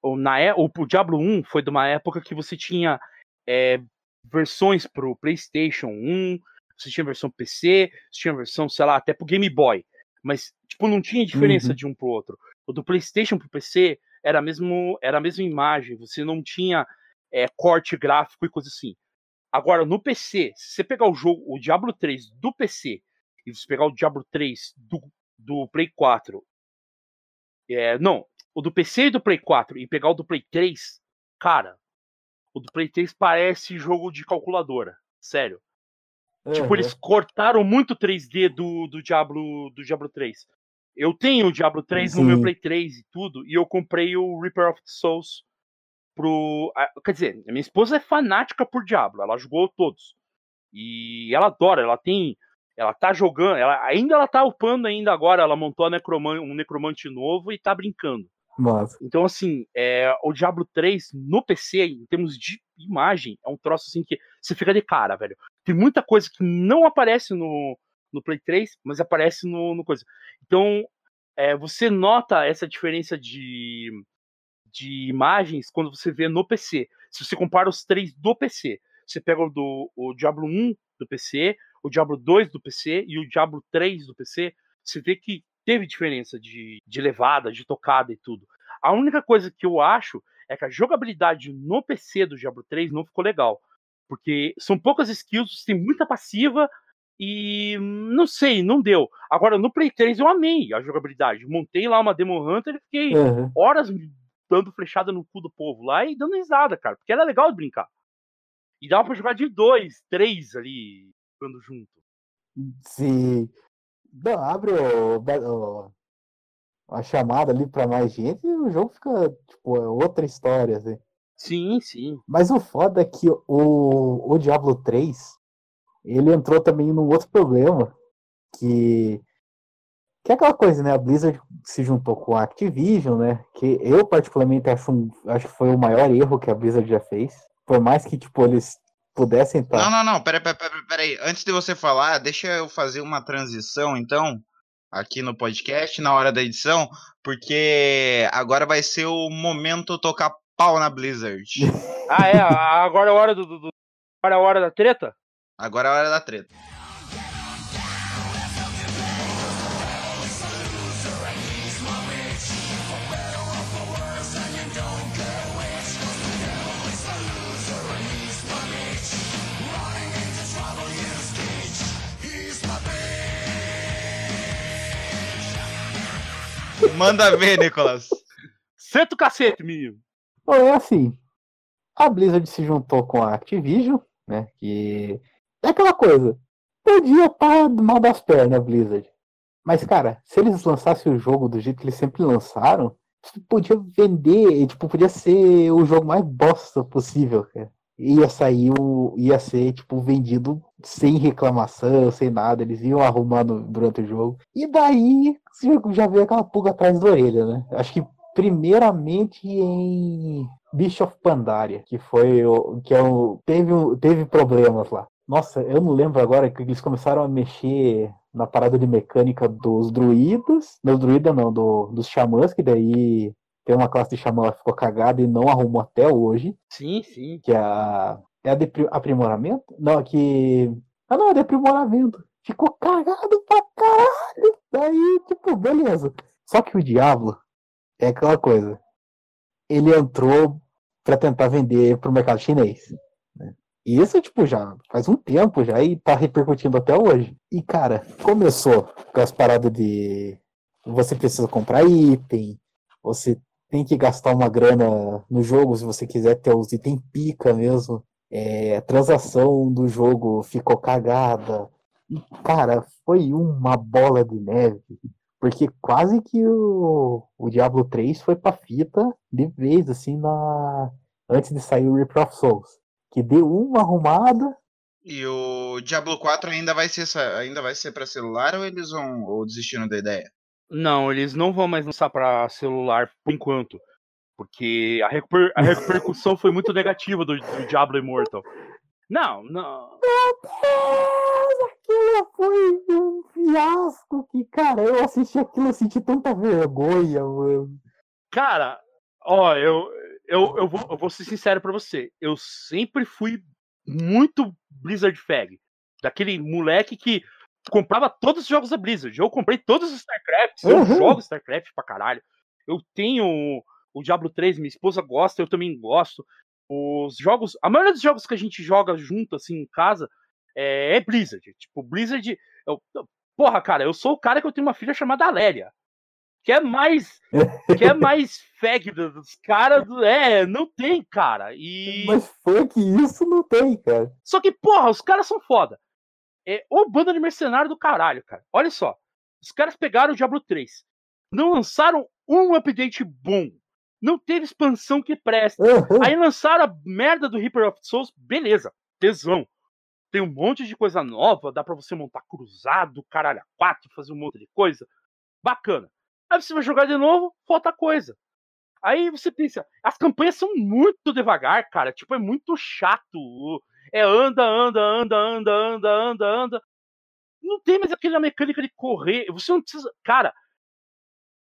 [SPEAKER 3] o, na, é- o, o Diablo 1 foi de uma época que você tinha é, versões pro PlayStation 1, você tinha versão PC, você tinha versão, sei lá, até pro Game Boy. Mas, tipo, não tinha diferença
[SPEAKER 2] Uhum.
[SPEAKER 3] de um pro outro. O do PlayStation pro PC era, mesmo, era a mesma imagem, você não tinha é, corte gráfico e coisa assim. Agora, no PC, se você pegar o jogo, o Diablo 3 do PC, e você pegar o Diablo 3 do, do Play 4, é, não, o do PC e do Play 4, e pegar o do Play 3, cara, o do Play 3 parece jogo de calculadora, sério. Tipo,
[SPEAKER 2] Uhum.
[SPEAKER 3] eles cortaram muito o 3D do, do, Diablo, do Diablo 3. Eu tenho o Diablo 3 no meu
[SPEAKER 2] Sim.
[SPEAKER 3] Play 3 e tudo, e eu comprei o Reaper of the Souls pro. Quer dizer, minha esposa é fanática por Diablo, ela jogou todos. E ela adora, ela tem. Ela tá jogando, ela, ainda ela tá upando ainda agora, ela montou necroman, um necromante novo e tá brincando.
[SPEAKER 2] Massa.
[SPEAKER 3] Então, assim, é, o Diablo 3 no PC, em termos de imagem, é um troço assim que você fica de cara, velho. Tem muita coisa que não aparece no, no Play 3, mas aparece no, no coisa. Então, é, você nota essa diferença de, de imagens quando você vê no PC. Se você compara os três do PC, você pega o, do, o Diablo 1 do PC, o Diablo 2 do PC e o Diablo 3 do PC, você vê que teve diferença de, de levada, de tocada e tudo. A única coisa que eu acho é que a jogabilidade no PC do Diablo 3 não ficou legal. Porque são poucas skills, tem muita passiva e não sei, não deu. Agora, no Play 3 eu amei a jogabilidade. Montei lá uma Demon Hunter e fiquei
[SPEAKER 2] Uhum.
[SPEAKER 3] horas dando flechada no cu do povo lá e dando risada, cara. Porque era legal de brincar. E dava pra jogar de dois, três ali, ficando junto.
[SPEAKER 2] Se não, abre o, o- a chamada ali pra mais gente e o jogo fica, tipo, é outra história, assim.
[SPEAKER 3] Sim, sim.
[SPEAKER 2] Mas o foda é que o, o Diablo 3, ele entrou também num outro problema, que, que é aquela coisa, né? A Blizzard se juntou com a Activision, né? Que eu particularmente acho, um- acho que foi o maior erro que a Blizzard já fez. Por mais que, tipo, eles pudessem estar...
[SPEAKER 1] Não, não, não, peraí, peraí, peraí. Antes de você falar, deixa eu fazer uma transição, então, aqui no podcast, na hora da edição, porque agora vai ser o momento tocar pau na Blizzard.
[SPEAKER 3] Ah, é? Agora é a hora do. do- do- Agora é a hora da treta?
[SPEAKER 1] Agora é a hora da treta. Manda ver, Nicolas.
[SPEAKER 3] Senta o cacete, menino.
[SPEAKER 2] Bom, é assim, a Blizzard se juntou com a Activision, né? Que é aquela coisa. Podia estar mal das pernas, a Blizzard. Mas, cara, se eles lançassem o jogo do jeito que eles sempre lançaram, podia vender, tipo, podia ser o jogo mais bosta possível, cara. Ia sair o. ia ser, tipo, vendido sem reclamação, sem nada. Eles iam arrumando durante o jogo. E daí já- veio aquela pulga atrás da orelha, né? Acho que primeiramente em Bicho of Pandaria, que foi o que é o, teve, teve problemas lá. Nossa, eu não lembro agora que eles começaram a mexer na parada de mecânica dos druidas. Não, druida não, do, dos xamãs, que daí tem uma classe de xamã que ficou cagada e não arrumou até hoje,
[SPEAKER 3] Sim, sim.
[SPEAKER 2] que é a, é a de pri- aprimoramento? Não, que. Ah não, é de aprimoramento. Ficou cagado pra caralho. Daí, tipo, beleza. Só que o Diablo é aquela coisa. Ele entrou pra tentar vender pro mercado chinês. né? E isso, tipo, já faz um tempo já e tá repercutindo até hoje. E, cara, começou com as paradas de você precisa comprar item, você tem que gastar uma grana no jogo se você quiser ter os itens pica mesmo. É, a transação do jogo ficou cagada. E, cara, foi uma bola de neve. Porque quase que o, o Diablo 3 foi pra fita de vez, assim, na antes de sair o Reaper of Souls. Que deu uma arrumada.
[SPEAKER 1] E o Diablo 4 ainda vai ser ainda vai ser para celular ou eles vão ou desistiram da ideia?
[SPEAKER 3] Não, eles não vão mais lançar pra celular por enquanto. Porque a, reper- a repercussão foi muito negativa do, do Diablo Immortal. Não, não.
[SPEAKER 2] Meu Deus, aquilo foi um fiasco que, cara, eu assisti aquilo e senti tanta vergonha, mano.
[SPEAKER 3] Cara, ó, eu, eu, eu, vou, eu vou ser sincero pra você. Eu sempre fui muito Blizzard Fag. Daquele moleque que comprava todos os jogos da Blizzard. Eu comprei todos os StarCrafts. Eu
[SPEAKER 2] Uhum.
[SPEAKER 3] jogo StarCraft pra caralho. Eu tenho o Diablo 3, minha esposa gosta, eu também gosto. Os jogos. A maioria dos jogos que a gente joga junto, assim, em casa, é, é Blizzard. Tipo, Blizzard. eu- eu- porra, cara, eu sou o cara que eu tenho uma filha chamada Aléria. Que é mais. que é mais fag do- dos caras. do- É, não tem, cara. E.
[SPEAKER 2] Mas foi que isso não tem, cara.
[SPEAKER 3] Só que, porra, os caras são foda. É, ô banda de mercenário do caralho, cara. Olha só. Os caras pegaram o Diablo 3. Não lançaram um update bom. Não teve expansão que presta.
[SPEAKER 2] Uhum.
[SPEAKER 3] Aí lançaram a merda do Reaper of Souls. Beleza. Tesão. Tem um monte de coisa nova. Dá pra você montar cruzado, caralho, a quatro, fazer um monte de coisa. Bacana. Aí você vai jogar de novo, falta coisa. Aí você pensa, as campanhas são muito devagar, cara. Tipo, é muito chato. É anda, anda, anda, anda, anda, anda, anda. Não tem mais aquela mecânica de correr. Você não precisa. Cara,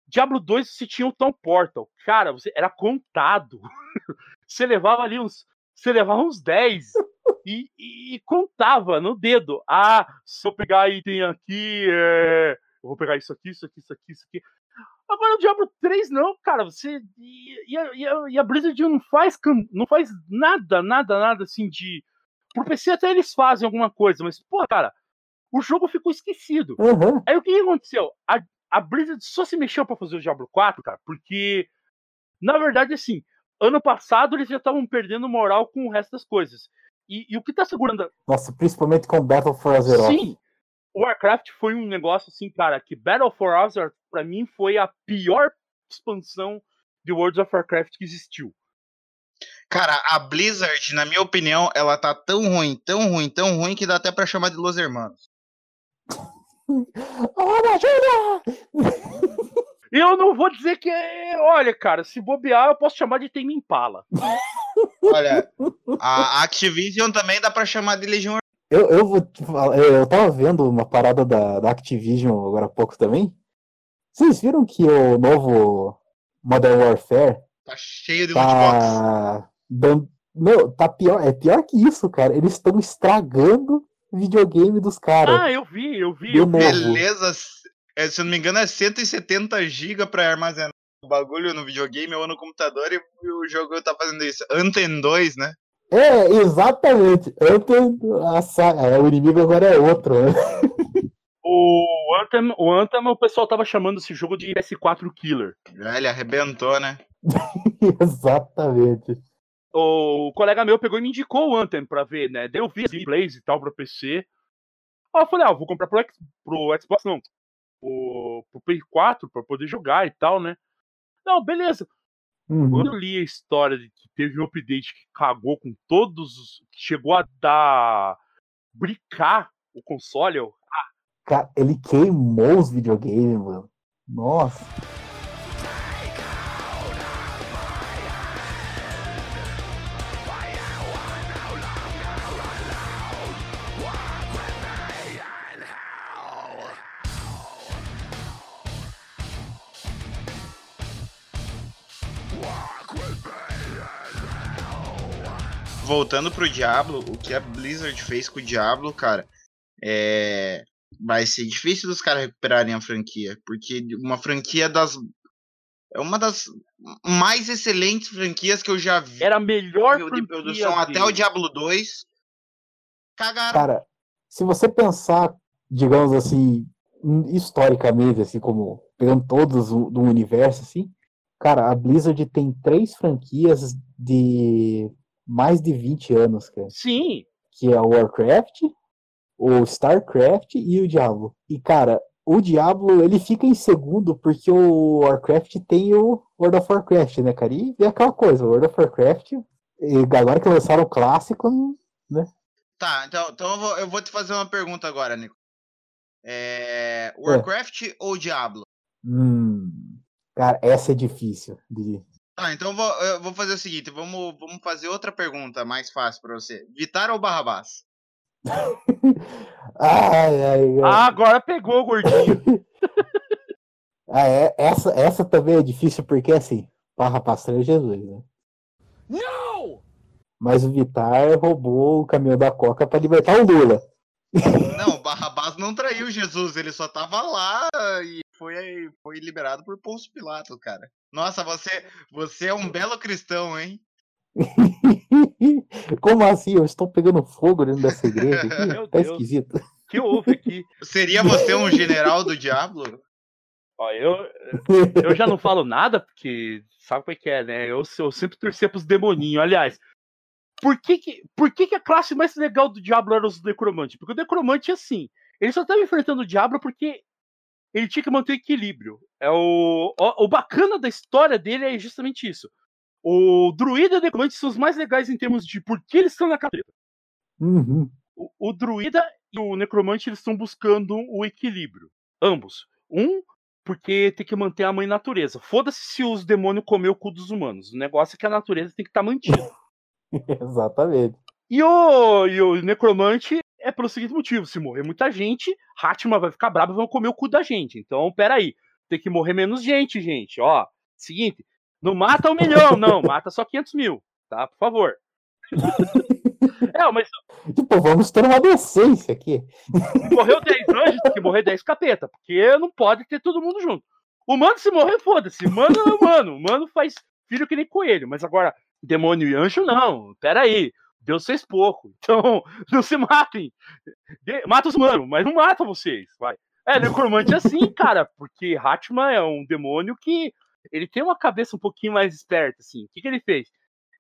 [SPEAKER 3] Diablo 2 você tinha o Town Portal. Cara, você era contado. você levava ali uns. Você levava uns 10 e, e- e contava no dedo. Ah, se eu pegar item aqui, é, eu vou pegar isso aqui, isso aqui, isso aqui, isso aqui. Agora o Diablo 3 não, cara. Você. E, e a, e a- Blizzard não faz, não faz nada, nada, nada assim de. Pro PC até eles fazem alguma coisa, mas, pô, cara, o jogo ficou esquecido.
[SPEAKER 2] Uhum.
[SPEAKER 3] Aí o que aconteceu? A, a Blizzard só se mexeu pra fazer o Diablo 4, cara, porque, na verdade, assim, ano passado eles já estavam perdendo moral com o resto das coisas. E, e o que tá segurando. a-
[SPEAKER 2] Nossa, principalmente com Battle for Azeroth.
[SPEAKER 3] Sim! O Warcraft foi um negócio assim, cara, que Battle for Azeroth, pra mim, foi a pior expansão de World of Warcraft que existiu.
[SPEAKER 1] Cara, a Blizzard, na minha opinião, ela tá tão ruim, tão ruim, tão ruim que dá até pra chamar de Los Hermanos.
[SPEAKER 3] Eu não vou dizer que é. Olha, cara, se bobear, eu posso chamar de Tame Impala.
[SPEAKER 1] Olha, a Activision também dá pra chamar de Legião
[SPEAKER 2] Eu, eu vou te falar, eu, eu tava vendo uma parada da, da Activision agora há pouco também. Vocês viram que o novo Modern Warfare
[SPEAKER 1] Tá cheio de
[SPEAKER 2] tá dando. Meu, tá pior, é pior que isso, cara. Eles estão estragando o videogame dos caras.
[SPEAKER 3] Ah, eu vi, eu vi.
[SPEAKER 2] De
[SPEAKER 3] Eu.
[SPEAKER 1] Beleza, é, se eu não me engano, é 170 GB pra armazenar o bagulho no videogame ou no computador e, o jogo tá fazendo isso. Anthem 2, né?
[SPEAKER 2] É, exatamente. Antes, a sa- é, o inimigo agora é outro, né?
[SPEAKER 3] O Anthem, o Anthem, o pessoal tava chamando esse jogo de PS4 Killer.
[SPEAKER 1] Já ele arrebentou, né?
[SPEAKER 2] exatamente.
[SPEAKER 3] O colega meu pegou e me indicou o Anthem pra ver, né? Daí eu vi as gameplays e tal pra PC. Aí eu falei, ah, eu vou comprar pro, X- pro Xbox, não. Pro, pro Play 4 pra poder jogar e tal, né? Não, beleza.
[SPEAKER 2] Uhum.
[SPEAKER 3] Quando eu li a história de que teve um update que cagou com todos os. que chegou a dar. bricar o console, eu.
[SPEAKER 2] Cara, ele queimou os videogames, mano. Nossa.
[SPEAKER 1] Voltando pro Diablo, o que a Blizzard fez com o Diablo, cara, é. Vai ser difícil dos caras recuperarem a franquia, porque uma franquia das. É uma das mais excelentes franquias que eu já vi
[SPEAKER 3] Era a melhor
[SPEAKER 1] de
[SPEAKER 3] franquia
[SPEAKER 1] produção até o. Diablo 2. Cagaram.
[SPEAKER 2] Cara, se você pensar, digamos assim, historicamente, assim, como pegando todos o- do universo, assim, cara, a Blizzard tem três franquias de mais de 20 anos, cara,
[SPEAKER 3] Sim,
[SPEAKER 2] que é o Warcraft, o StarCraft e o Diablo. E, cara, o Diablo, ele fica em segundo porque o Warcraft tem o World of Warcraft, né, cara? E é aquela coisa, o World of Warcraft, e agora que lançaram o clássico,
[SPEAKER 1] Tá, então, então eu, vou, eu vou te fazer uma pergunta agora, Nico. É, Warcraft ou Diablo?
[SPEAKER 2] hum, cara, essa é difícil de...
[SPEAKER 1] Tá, então eu vou, eu vou fazer o seguinte, vamos, vamos fazer outra pergunta mais fácil pra você. Vitar ou Barrabás?
[SPEAKER 2] Ai, ai, ai.
[SPEAKER 3] Ah, agora pegou o gordinho.
[SPEAKER 2] Ah, é, essa, essa também é difícil porque, assim, Barra Pastor é Jesus, né?
[SPEAKER 4] Não!
[SPEAKER 2] Mas o Vitar roubou o caminhão da Coca pra libertar o Lula.
[SPEAKER 1] Não, o Barrabás não traiu Jesus, ele só tava lá e foi, foi liberado por Pôncio Pilatos, cara. Nossa, você, você é um belo cristão, hein?
[SPEAKER 2] Como assim? Eu estou pegando fogo dentro dessa igreja aqui?
[SPEAKER 3] Meu
[SPEAKER 2] Tá
[SPEAKER 3] Deus.
[SPEAKER 2] esquisito.
[SPEAKER 3] O que houve aqui?
[SPEAKER 1] Seria você um general do Diablo?
[SPEAKER 3] Ó, eu, eu já não falo nada, porque sabe como é que é, né? Eu, eu sempre torcia pros demoninhos. Aliás, por que que, por que que a classe mais legal do Diablo era os necromantes? Porque o necromante, assim, ele só tava enfrentando o Diablo porque ele tinha que manter o equilíbrio. É o, o, o bacana da história dele é justamente isso. O druida e o necromante são os mais legais em termos de por que eles estão na cadeira.
[SPEAKER 2] Uhum.
[SPEAKER 3] O, o druida e o necromante eles estão buscando o equilíbrio. Ambos. Um, porque tem que manter a mãe natureza. Foda-se se os demônios comer o cu dos humanos. O negócio é que a natureza tem que estar mantida.
[SPEAKER 2] Exatamente.
[SPEAKER 3] E o, e o necromante pelo seguinte motivo: se morrer muita gente, Hatma vai ficar bravo e vão comer o cu da gente. Então, peraí. Tem que morrer menos gente, gente. Ó, seguinte. Não mata um milhão, não. Mata só 500 mil. Tá? Por favor. é, mas
[SPEAKER 2] Tipo, vamos ter uma decência aqui.
[SPEAKER 3] morreu 10 anjos, tem que morrer 10 capeta, porque não pode ter todo mundo junto. Humano, se morrer, foda-se. Humano é humano. Humano faz filho que nem coelho. Mas agora, demônio e anjo, não. Pera aí. Deus fez pouco. Então, não se matem. Mata os humanos, mas não mata vocês. Vai. É, necromante é assim, cara. Porque Hatman é um demônio que ele tem uma cabeça um pouquinho mais esperta, assim. O que, que ele fez?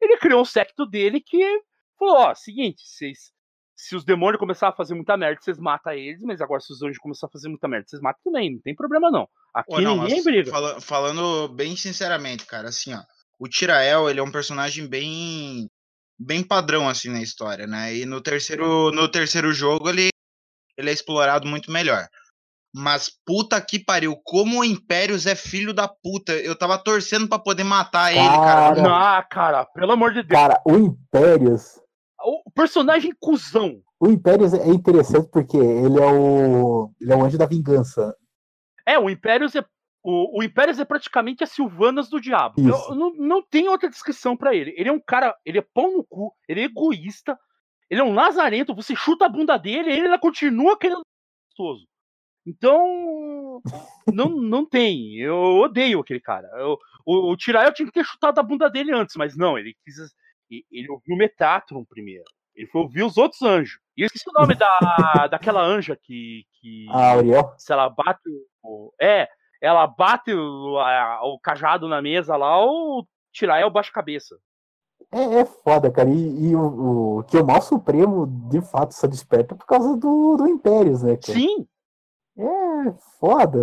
[SPEAKER 3] Ele criou um secto dele que falou, ó, seguinte, vocês se os demônios começarem a fazer muita merda, vocês matam eles, mas agora se os anjos começarem a fazer muita merda, vocês matam também, não tem problema não. Aqui
[SPEAKER 1] não,
[SPEAKER 3] ninguém briga.
[SPEAKER 1] fala- falando bem sinceramente, cara, assim, ó. O Tirael, ele é um personagem bem bem padrão assim na história, né? E no terceiro no terceiro jogo ele ele é explorado muito melhor. Mas puta que pariu, como o Impérios é filho da puta. Eu tava torcendo pra poder matar ele, cara.
[SPEAKER 2] Cara.
[SPEAKER 3] Ah, cara, pelo amor de Deus.
[SPEAKER 2] Cara, o Impérios.
[SPEAKER 3] O personagem cuzão.
[SPEAKER 2] O Impérios é interessante porque ele é o. Ele é o anjo da vingança.
[SPEAKER 3] É, o Impérios é. O, o Impérios é praticamente a Silvanas do diabo. Eu- não, não tem outra descrição pra ele. Ele é um cara. Ele é pão no cu, ele é egoísta, ele é um lazarento. Você chuta a bunda dele e ele ainda continua querendo gostoso. Então. Não, não tem. Eu odeio aquele cara. Eu- o, o Tirael tinha que ter chutado a bunda dele antes, mas não, ele quis. Ele ouviu Metatron primeiro. Ele foi ouvir os outros anjos. E eu esqueci o nome da, daquela anja que. que
[SPEAKER 2] A Ariel.
[SPEAKER 3] se ela bate o. É, ela bate o, a- o cajado na mesa lá, o Tirael baixa a cabeça.
[SPEAKER 2] É, é foda, cara. E, e o, o que o mal supremo de fato só desperta por causa do, do Impérios, né, cara?
[SPEAKER 3] Sim,
[SPEAKER 2] É foda.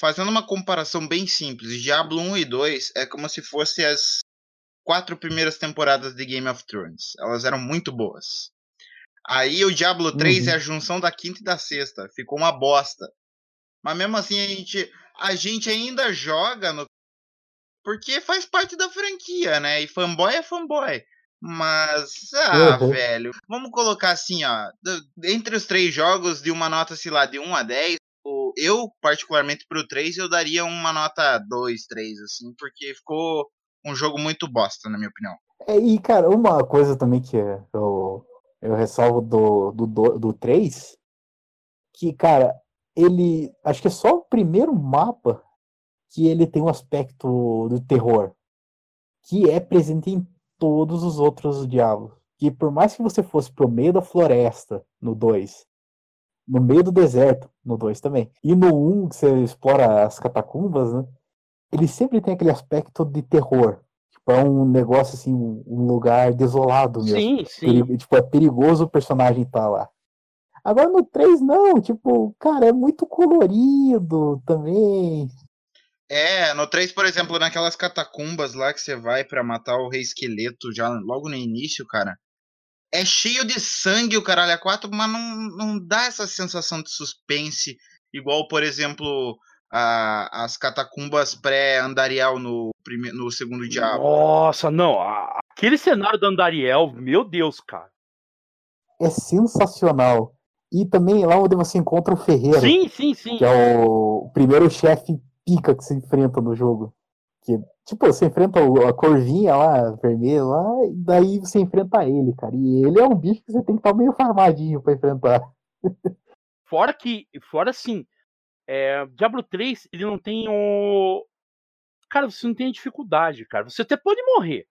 [SPEAKER 1] Fazendo uma comparação bem simples, Diablo 1 e 2 é como se fosse as quatro primeiras temporadas de Game of Thrones. Elas eram muito boas. Aí o Diablo 3
[SPEAKER 2] Uhum.
[SPEAKER 1] é a junção da quinta e da sexta. Ficou uma bosta. Mas mesmo assim a gente, a gente ainda joga no. Porque faz parte da franquia, né? E fanboy é fanboy. Mas, ah,
[SPEAKER 2] Uhum.
[SPEAKER 1] velho. Vamos colocar assim, ó. Entre os três jogos, de uma nota, sei lá, de 1 a 10, o- eu, particularmente pro 3, eu daria uma nota 2, 3, assim, porque ficou, um jogo muito bosta, na minha opinião.
[SPEAKER 2] É, e, cara, uma coisa também que eu, eu ressalvo do, do, do, do 3, que, cara, ele. Acho que é só o primeiro mapa que ele tem um aspecto do terror. Que é presente em todos os outros diabos. Que por mais que você fosse pro meio da floresta no 2, no meio do deserto no 2 também, e no 1 um, que você explora as catacumbas, né? Ele sempre tem aquele aspecto de terror. Tipo, é um negócio assim, um lugar desolado mesmo.
[SPEAKER 3] Sim, sim.
[SPEAKER 2] Perigo- tipo, é perigoso o personagem estar lá. Agora no 3 não, tipo, cara, é muito colorido também.
[SPEAKER 1] É, no 3, por exemplo, naquelas catacumbas lá que você vai pra matar o rei esqueleto já logo no início, cara. É cheio de sangue o caralho a 4, mas não, não dá essa sensação de suspense, igual, por exemplo, a- as catacumbas pré-Andariel no, prime- no segundo Diabo.
[SPEAKER 3] Nossa, não. a- Aquele cenário do Andariel, meu Deus, cara.
[SPEAKER 2] É sensacional. E também lá onde você encontra o Ferreiro,
[SPEAKER 3] Sim, sim, sim.
[SPEAKER 2] que é o, primeiro chefe pica que se enfrenta no jogo. Que, tipo, você enfrenta a corvinha lá, vermelha lá, e daí você enfrenta ele, cara. E ele é um bicho que você tem que estar meio farmadinho pra enfrentar.
[SPEAKER 3] Fora que, fora assim, é, Diablo 3, ele não tem o. Cara, você não tem a dificuldade, cara. Você até pode morrer.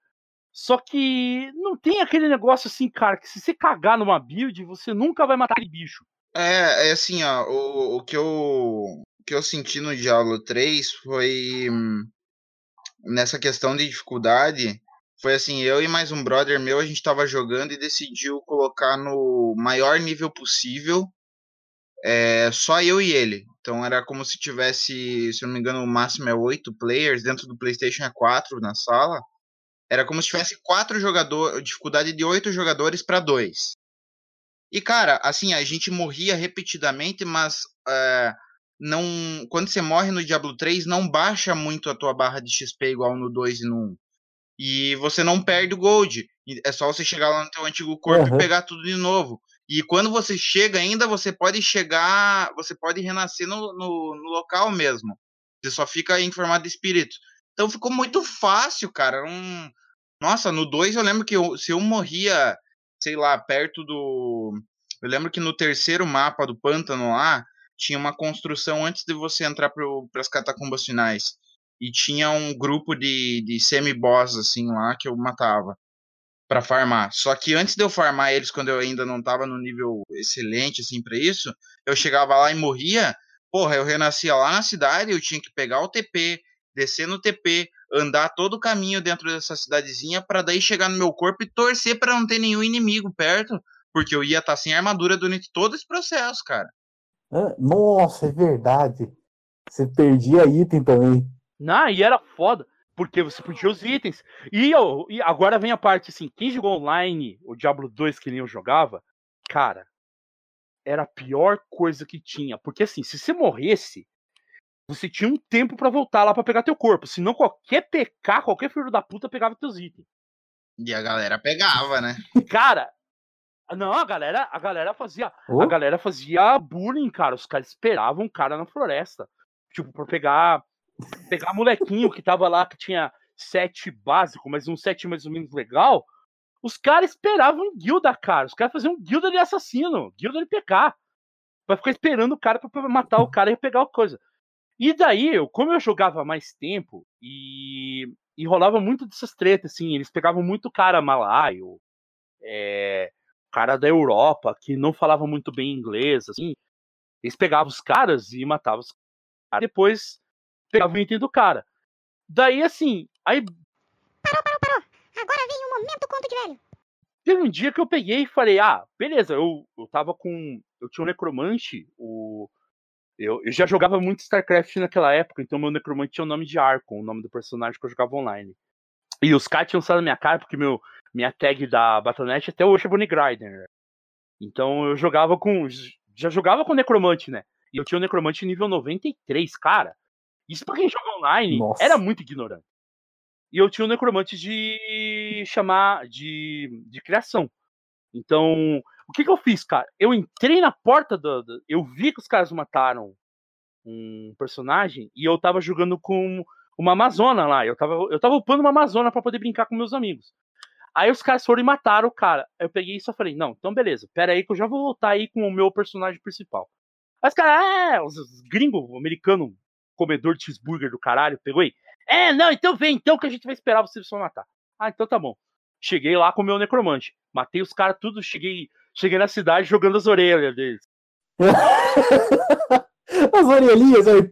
[SPEAKER 3] Só que não tem aquele negócio assim, cara, que se você cagar numa build, você nunca vai matar aquele bicho.
[SPEAKER 1] É, é assim, ó, o, o que eu o que eu senti no Diablo 3 foi hum, nessa questão de dificuldade, foi assim, eu e mais um brother meu, a gente tava jogando e decidiu colocar no maior nível possível, é, só eu e ele. Então era como se tivesse, se não me engano, o máximo é 8 players, dentro do PlayStation é 4 na sala. Era como se tivesse quatro jogadores, dificuldade de oito jogadores para dois. E cara, assim, a gente morria repetidamente, mas é, não, quando você morre no Diablo 3, não baixa muito a tua barra de XP igual no 2 e no 1. E você não perde o gold. É só você chegar lá no teu antigo corpo
[SPEAKER 2] Aham.
[SPEAKER 1] e pegar tudo de novo. E quando você chega ainda, você pode chegar, você pode renascer no, no, no local mesmo. Você só fica em formato de espírito. Então ficou muito fácil, cara. Um... Nossa, no 2 eu lembro que eu- se eu morria, sei lá, perto do. Eu lembro que no terceiro mapa do pântano lá, tinha uma construção antes de você entrar para as catacumbas finais. E tinha um grupo de, de semi-boss, assim, lá, que eu matava para farmar. Só que antes de eu farmar eles, quando eu ainda não tava no nível excelente, assim, pra isso, eu chegava lá e morria. Porra, eu renascia lá na cidade, eu tinha que pegar o TP, descer no TP, andar todo o caminho dentro dessa cidadezinha, pra daí chegar no meu corpo e torcer pra não ter nenhum inimigo perto, porque eu ia estar sem armadura durante todo esse processo, cara.
[SPEAKER 2] Nossa, é verdade. Você perdia item também.
[SPEAKER 3] Não, e era foda, porque você podia os itens. E, eu, e agora vem a parte assim, quem jogou online, o Diablo 2 que nem eu jogava, cara, era a pior coisa que tinha. Porque assim, se você morresse, você tinha um tempo pra voltar lá pra pegar teu corpo. Senão qualquer PK, qualquer filho da puta pegava teus itens.
[SPEAKER 1] E a galera pegava, né?
[SPEAKER 3] Cara, não, a galera, a galera fazia,
[SPEAKER 2] Ô,
[SPEAKER 3] a galera fazia bullying, cara. Os caras esperavam o cara na floresta. Tipo, pra pegar. Pegar molequinho que tava lá, que tinha sete básico, mas um sete mais ou menos legal. Os caras esperavam em guilda, cara. Os caras faziam guilda de assassino, guilda de PK. Pra ficar esperando o cara pra pra matar o cara e pegar a coisa. E daí, eu, como eu jogava mais tempo e, e rolava muito dessas tretas, assim, eles pegavam muito cara malaio, é, cara da Europa que não falava muito bem inglês, assim. Eles pegavam os caras e matavam os caras. Depois pegavam o item do cara. Daí, assim, aí
[SPEAKER 5] Agora vem o momento conto de velho.
[SPEAKER 3] teve um dia que eu peguei e falei, ah, beleza, eu, eu tava com. Eu tinha um necromante, o. Eu, eu já jogava muito StarCraft naquela época, então meu necromante tinha o nome de Arcon, o nome do personagem que eu jogava online. E os caras tinham usado na minha cara, porque meu, minha tag da Battle.net até hoje é Bonnie Grider. Então eu jogava com. Já jogava com necromante, né? E eu tinha o necromante nível 93, cara. Isso pra quem joga online
[SPEAKER 2] Nossa.
[SPEAKER 3] era muito ignorante. E eu tinha o necromante de chamar de, de criação. Então, o que que eu fiz, cara? Eu entrei na porta do, do- Eu vi que os caras mataram um personagem e eu tava jogando com uma Amazona lá. Eu tava, eu tava upando uma Amazona pra poder brincar com meus amigos. Aí os caras foram e mataram o cara. Eu peguei e só falei, não, então beleza, pera aí que eu já vou voltar aí com o meu personagem principal. Aí os caras, é, os, os gringos, americano, comedor de cheeseburger do caralho, pegou aí. É, não, então vem então que a gente vai esperar você só matar. Ah, então tá bom. Cheguei lá com o meu necromante. Matei os caras tudo, cheguei, cheguei na cidade jogando as orelhas deles.
[SPEAKER 2] As orelhinhas aí.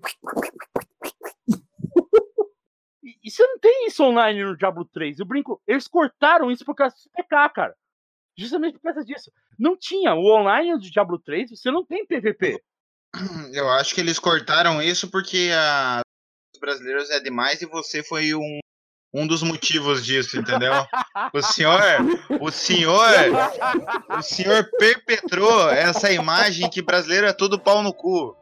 [SPEAKER 3] E, e você não tem isso online no Diablo 3. Eu brinco, eles cortaram isso por causa do PK, cara. Justamente por causa disso. Não tinha o online do Diablo 3, você não tem PVP.
[SPEAKER 1] Eu acho que eles cortaram isso porque a os brasileiros é demais e você foi um, um dos motivos disso, entendeu? O senhor, o senhor, o senhor perpetrou essa imagem que brasileiro é tudo pau no cu.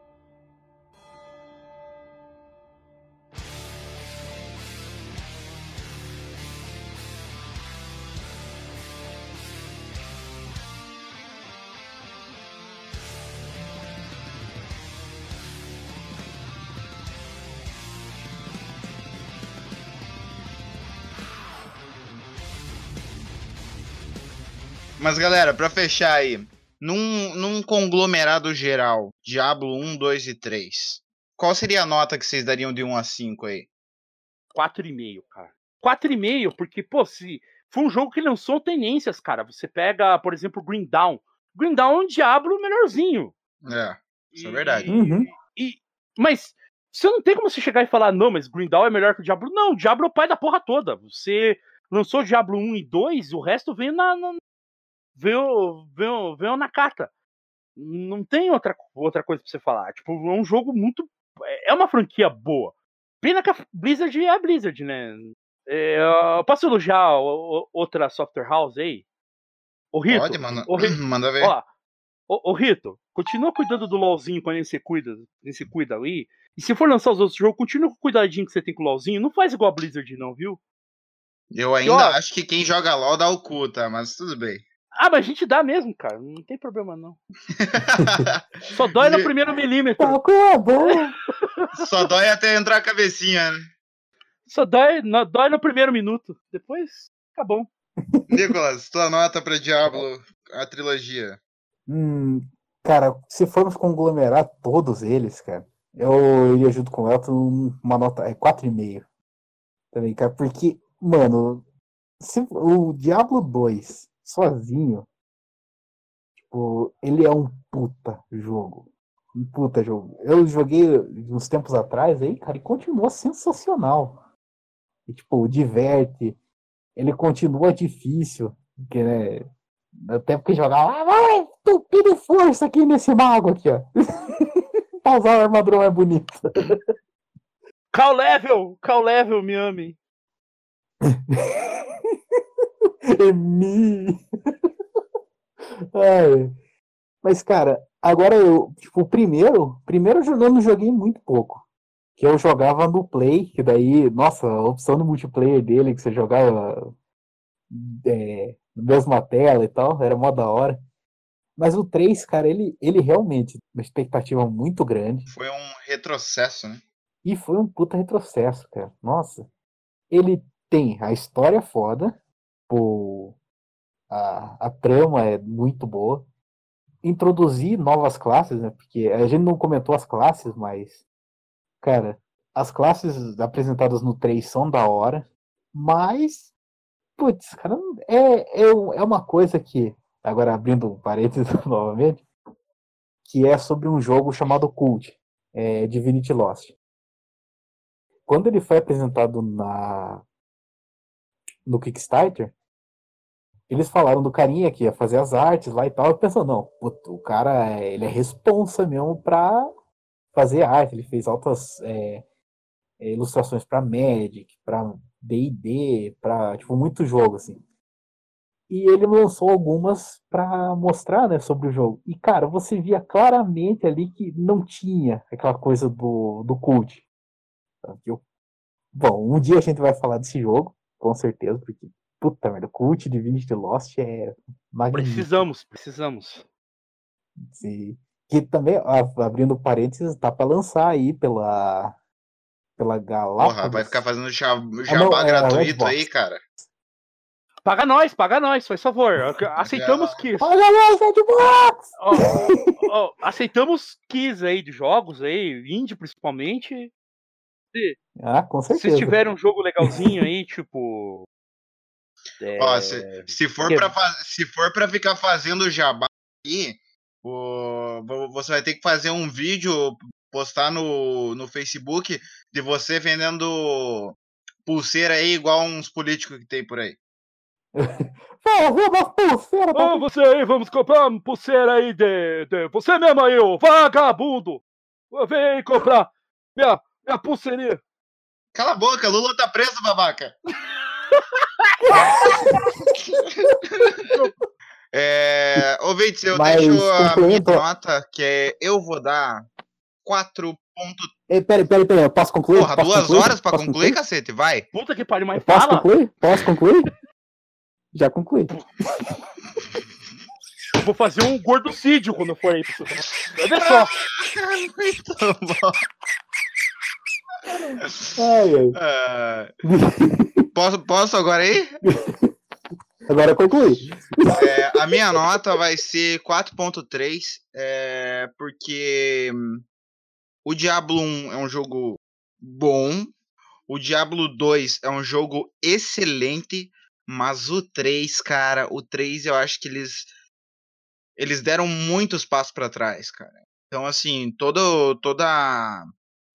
[SPEAKER 1] Mas galera, pra fechar aí, num, num conglomerado geral, Diablo 1, 2 e 3, qual seria a nota que vocês dariam de 1 a 5 aí?
[SPEAKER 3] 4,5, cara. 4,5, porque, pô, se foi um jogo que lançou tendências, cara. Você pega, por exemplo, Green Dawn. Green Dawn é um Diablo melhorzinho.
[SPEAKER 1] É, isso é verdade.
[SPEAKER 2] Uhum.
[SPEAKER 3] E, mas você não tem como você chegar e falar, não, mas Green Dawn é melhor que o Diablo. Não, o Diablo é o pai da porra toda. Você lançou Diablo 1 e 2, o resto veio na. na veio, veio, veio na carta. Não tem outra, outra coisa pra você falar. Tipo, é um jogo muito. É uma franquia boa. Pena que a Blizzard é a Blizzard, né? É, eu posso elogiar o- o- outra software house aí? O Rito.
[SPEAKER 1] Pode, manda,
[SPEAKER 3] o Rito,
[SPEAKER 1] manda ver.
[SPEAKER 3] Ó, ô, ô, Rito, continua cuidando do LOLzinho quando você cuida, você cuida ali. E se for lançar os outros jogos, continua com o cuidadinho que você tem com o LOLzinho. Não faz igual a Blizzard, não, viu?
[SPEAKER 1] Eu ainda
[SPEAKER 3] ó-
[SPEAKER 1] acho que quem joga LOL dá o cu, tá? Mas tudo bem.
[SPEAKER 3] Ah, mas a gente dá mesmo, cara. Não tem problema, não. Só dói no
[SPEAKER 1] Me-
[SPEAKER 3] primeiro milímetro.
[SPEAKER 2] Tá com a boa.
[SPEAKER 1] Só dói até entrar a cabecinha, né?
[SPEAKER 3] Só dói, no- dói no primeiro minuto. Depois, tá bom.
[SPEAKER 1] Nicolas, tua nota pra Diablo, a trilogia.
[SPEAKER 2] Hum, cara, se formos conglomerar todos eles, cara, eu iria junto com o Elton uma nota é 4,5. Também, cara, porque, mano, se, o Diablo 2 sozinho, tipo, ele é um puta jogo. Um puta jogo. Eu joguei uns tempos atrás aí, cara, e continua sensacional. E, tipo, diverte. Ele continua difícil, porque, né, até porque jogava, ah, vai, entupido força aqui nesse mago aqui, ó. pra usar a armadura mais bonita.
[SPEAKER 3] Call level! Call level, me ame.
[SPEAKER 2] Emi. Ai. Mas, cara, agora eu, tipo, o primeiro, primeiro eu não joguei muito pouco. Que eu jogava no Play, que daí, nossa, a opção do multiplayer dele, que você jogava é, na mesma tela e tal, era mó da hora. Mas o 3, cara, ele, ele realmente, uma expectativa muito grande.
[SPEAKER 1] Foi um retrocesso, né?
[SPEAKER 2] E foi um puta retrocesso, cara. Nossa. Ele tem a história foda, pô, a, a trama é muito boa. Introduzir novas classes, né? Porque a gente não comentou as classes, mas, cara, as classes apresentadas no 3 são da hora, mas, putz, cara, é, é, é uma coisa que, agora abrindo parênteses novamente, que é sobre um jogo chamado Cult, é, Divinity Lost quando ele foi apresentado na no Kickstarter, eles falaram do carinha que ia fazer as artes lá e tal, e pensou, não, puta, o cara é- ele é responsa mesmo pra fazer arte, ele fez altas é, é, ilustrações pra Magic, pra D&D, pra, tipo, muito jogo, assim. E ele lançou algumas pra mostrar, né, sobre o jogo. E, cara, você via claramente ali que não tinha aquela coisa do, do cult. Eu- Bom, um dia a gente vai falar desse jogo, com certeza, porque, puta merda, Cult Divinity Lost é magnífico.
[SPEAKER 3] Precisamos, precisamos.
[SPEAKER 2] E- Que também, abrindo parênteses, tá pra lançar aí pela, pela Galápagos.
[SPEAKER 1] Porra, vai ficar fazendo jabá,
[SPEAKER 2] Ah, não, é,
[SPEAKER 1] gratuito
[SPEAKER 2] Redbox.
[SPEAKER 1] aí, cara.
[SPEAKER 3] Paga nós, paga nós, faz favor. Aceitamos Kiss.
[SPEAKER 2] Olha lá, Redbox!
[SPEAKER 3] Ó, ó, aceitamos Kiss aí de jogos aí, indie principalmente.
[SPEAKER 2] Ah, com
[SPEAKER 3] Se
[SPEAKER 2] certeza.
[SPEAKER 3] vocês tiverem um jogo legalzinho aí, tipo. É,
[SPEAKER 1] Ó, se, se for
[SPEAKER 3] que-
[SPEAKER 1] pra se for para ficar fazendo jabá aqui, o- vo- você vai ter que fazer um vídeo, postar no, no Facebook de você vendendo pulseira aí igual uns políticos que tem por aí.
[SPEAKER 3] Ô, você aí, vamos comprar uma pulseira aí de, de- Você mesmo aí, ô vagabundo! Vem comprar minha, minha pulseirinha.
[SPEAKER 1] Cala a boca, Lula tá preso, babaca. é, ô, Vitz, eu
[SPEAKER 2] Mas
[SPEAKER 1] deixo a minha nota, que é eu vou dar 4 pontos.
[SPEAKER 2] Ei, peraí, peraí, peraí, eu posso concluir?
[SPEAKER 1] Porra,
[SPEAKER 2] Posso
[SPEAKER 1] duas
[SPEAKER 2] concluir?
[SPEAKER 1] horas pra
[SPEAKER 2] Posso
[SPEAKER 1] concluir, cacete, vai.
[SPEAKER 3] Puta que pariu, mas
[SPEAKER 2] Eu Posso
[SPEAKER 3] fala!
[SPEAKER 2] concluir? Posso concluir? Já concluí.
[SPEAKER 3] Eu vou fazer um gordocídio quando eu for aí. Olha só!
[SPEAKER 1] Muito bom.
[SPEAKER 2] Ai, ai.
[SPEAKER 1] Ah, posso, posso agora aí?
[SPEAKER 2] Agora eu concluí.
[SPEAKER 1] É, a minha nota vai ser 4.3, é, porque hum, o Diablo 1 é um jogo bom, o Diablo 2 é um jogo excelente, mas o 3, cara, o 3 eu acho que eles eles deram muitos passos para trás, cara. Então assim, todo, toda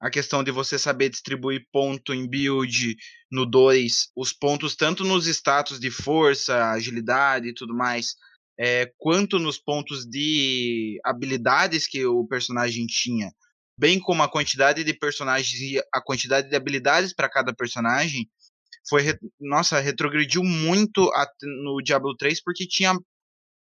[SPEAKER 1] a questão de você saber distribuir ponto em build no 2, os pontos tanto nos status de força, agilidade e tudo mais, é, quanto nos pontos de habilidades que o personagem tinha, bem como a quantidade de personagens e a quantidade de habilidades para cada personagem, foi, nossa, retrogrediu muito no Diablo 3 porque tinha,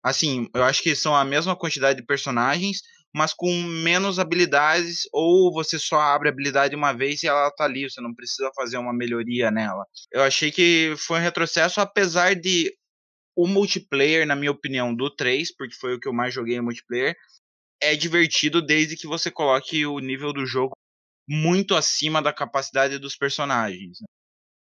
[SPEAKER 1] assim, eu acho que são a mesma quantidade de personagens, mas com menos habilidades, ou você só abre a habilidade uma vez e ela tá ali, você não precisa fazer uma melhoria nela. Eu achei que foi um retrocesso, apesar de o multiplayer, na minha opinião, do 3, porque foi o que eu mais joguei em multiplayer, é divertido desde que você coloque o nível do jogo muito acima da capacidade dos personagens. né?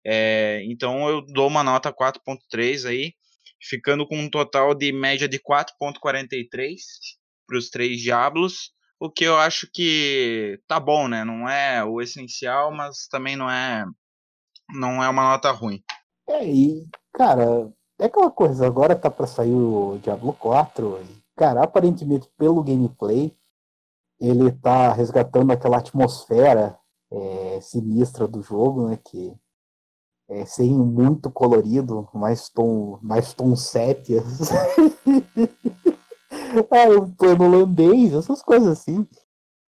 [SPEAKER 1] É, então eu dou uma nota 4.3 aí, ficando com um total de média de 4.43 para os três Diablos, o que eu acho que tá bom, né? Não é o essencial, mas também não é não é uma nota ruim.
[SPEAKER 2] É, e, cara, é aquela coisa, agora tá pra sair o Diablo 4. E, cara, aparentemente pelo gameplay, ele tá resgatando aquela atmosfera é, sinistra do jogo, né? Que é sem muito colorido, mais tom, mais tom sépias. ah, o plano holandês, essas coisas assim.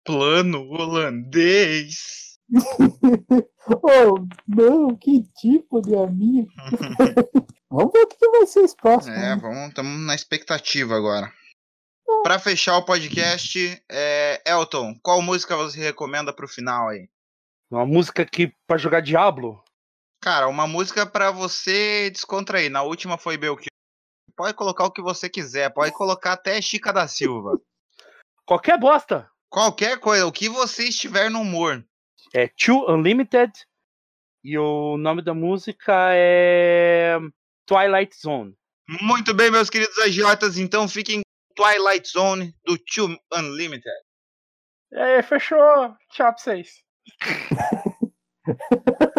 [SPEAKER 1] Plano holandês.
[SPEAKER 2] Oh, não, que tipo de amigo. Vamos ver o que vai ser esse próximo.
[SPEAKER 1] É,
[SPEAKER 2] né?
[SPEAKER 1] vamos, estamos na expectativa agora. Para fechar o podcast, é, Elton, qual música você recomenda pro final aí?
[SPEAKER 3] Uma música que pra jogar Diablo.
[SPEAKER 1] Cara, uma música pra você descontrair. Na última foi Belchior. Pode colocar o que você quiser, pode colocar até Chica da Silva.
[SPEAKER 3] Qualquer bosta.
[SPEAKER 1] Qualquer coisa, o que você estiver no humor.
[SPEAKER 3] É Two Unlimited. E o nome da música é Twilight Zone.
[SPEAKER 1] Muito bem, meus queridos agiotas, então fiquem com Twilight Zone do Two Unlimited.
[SPEAKER 3] É, fechou. Tchau pra vocês.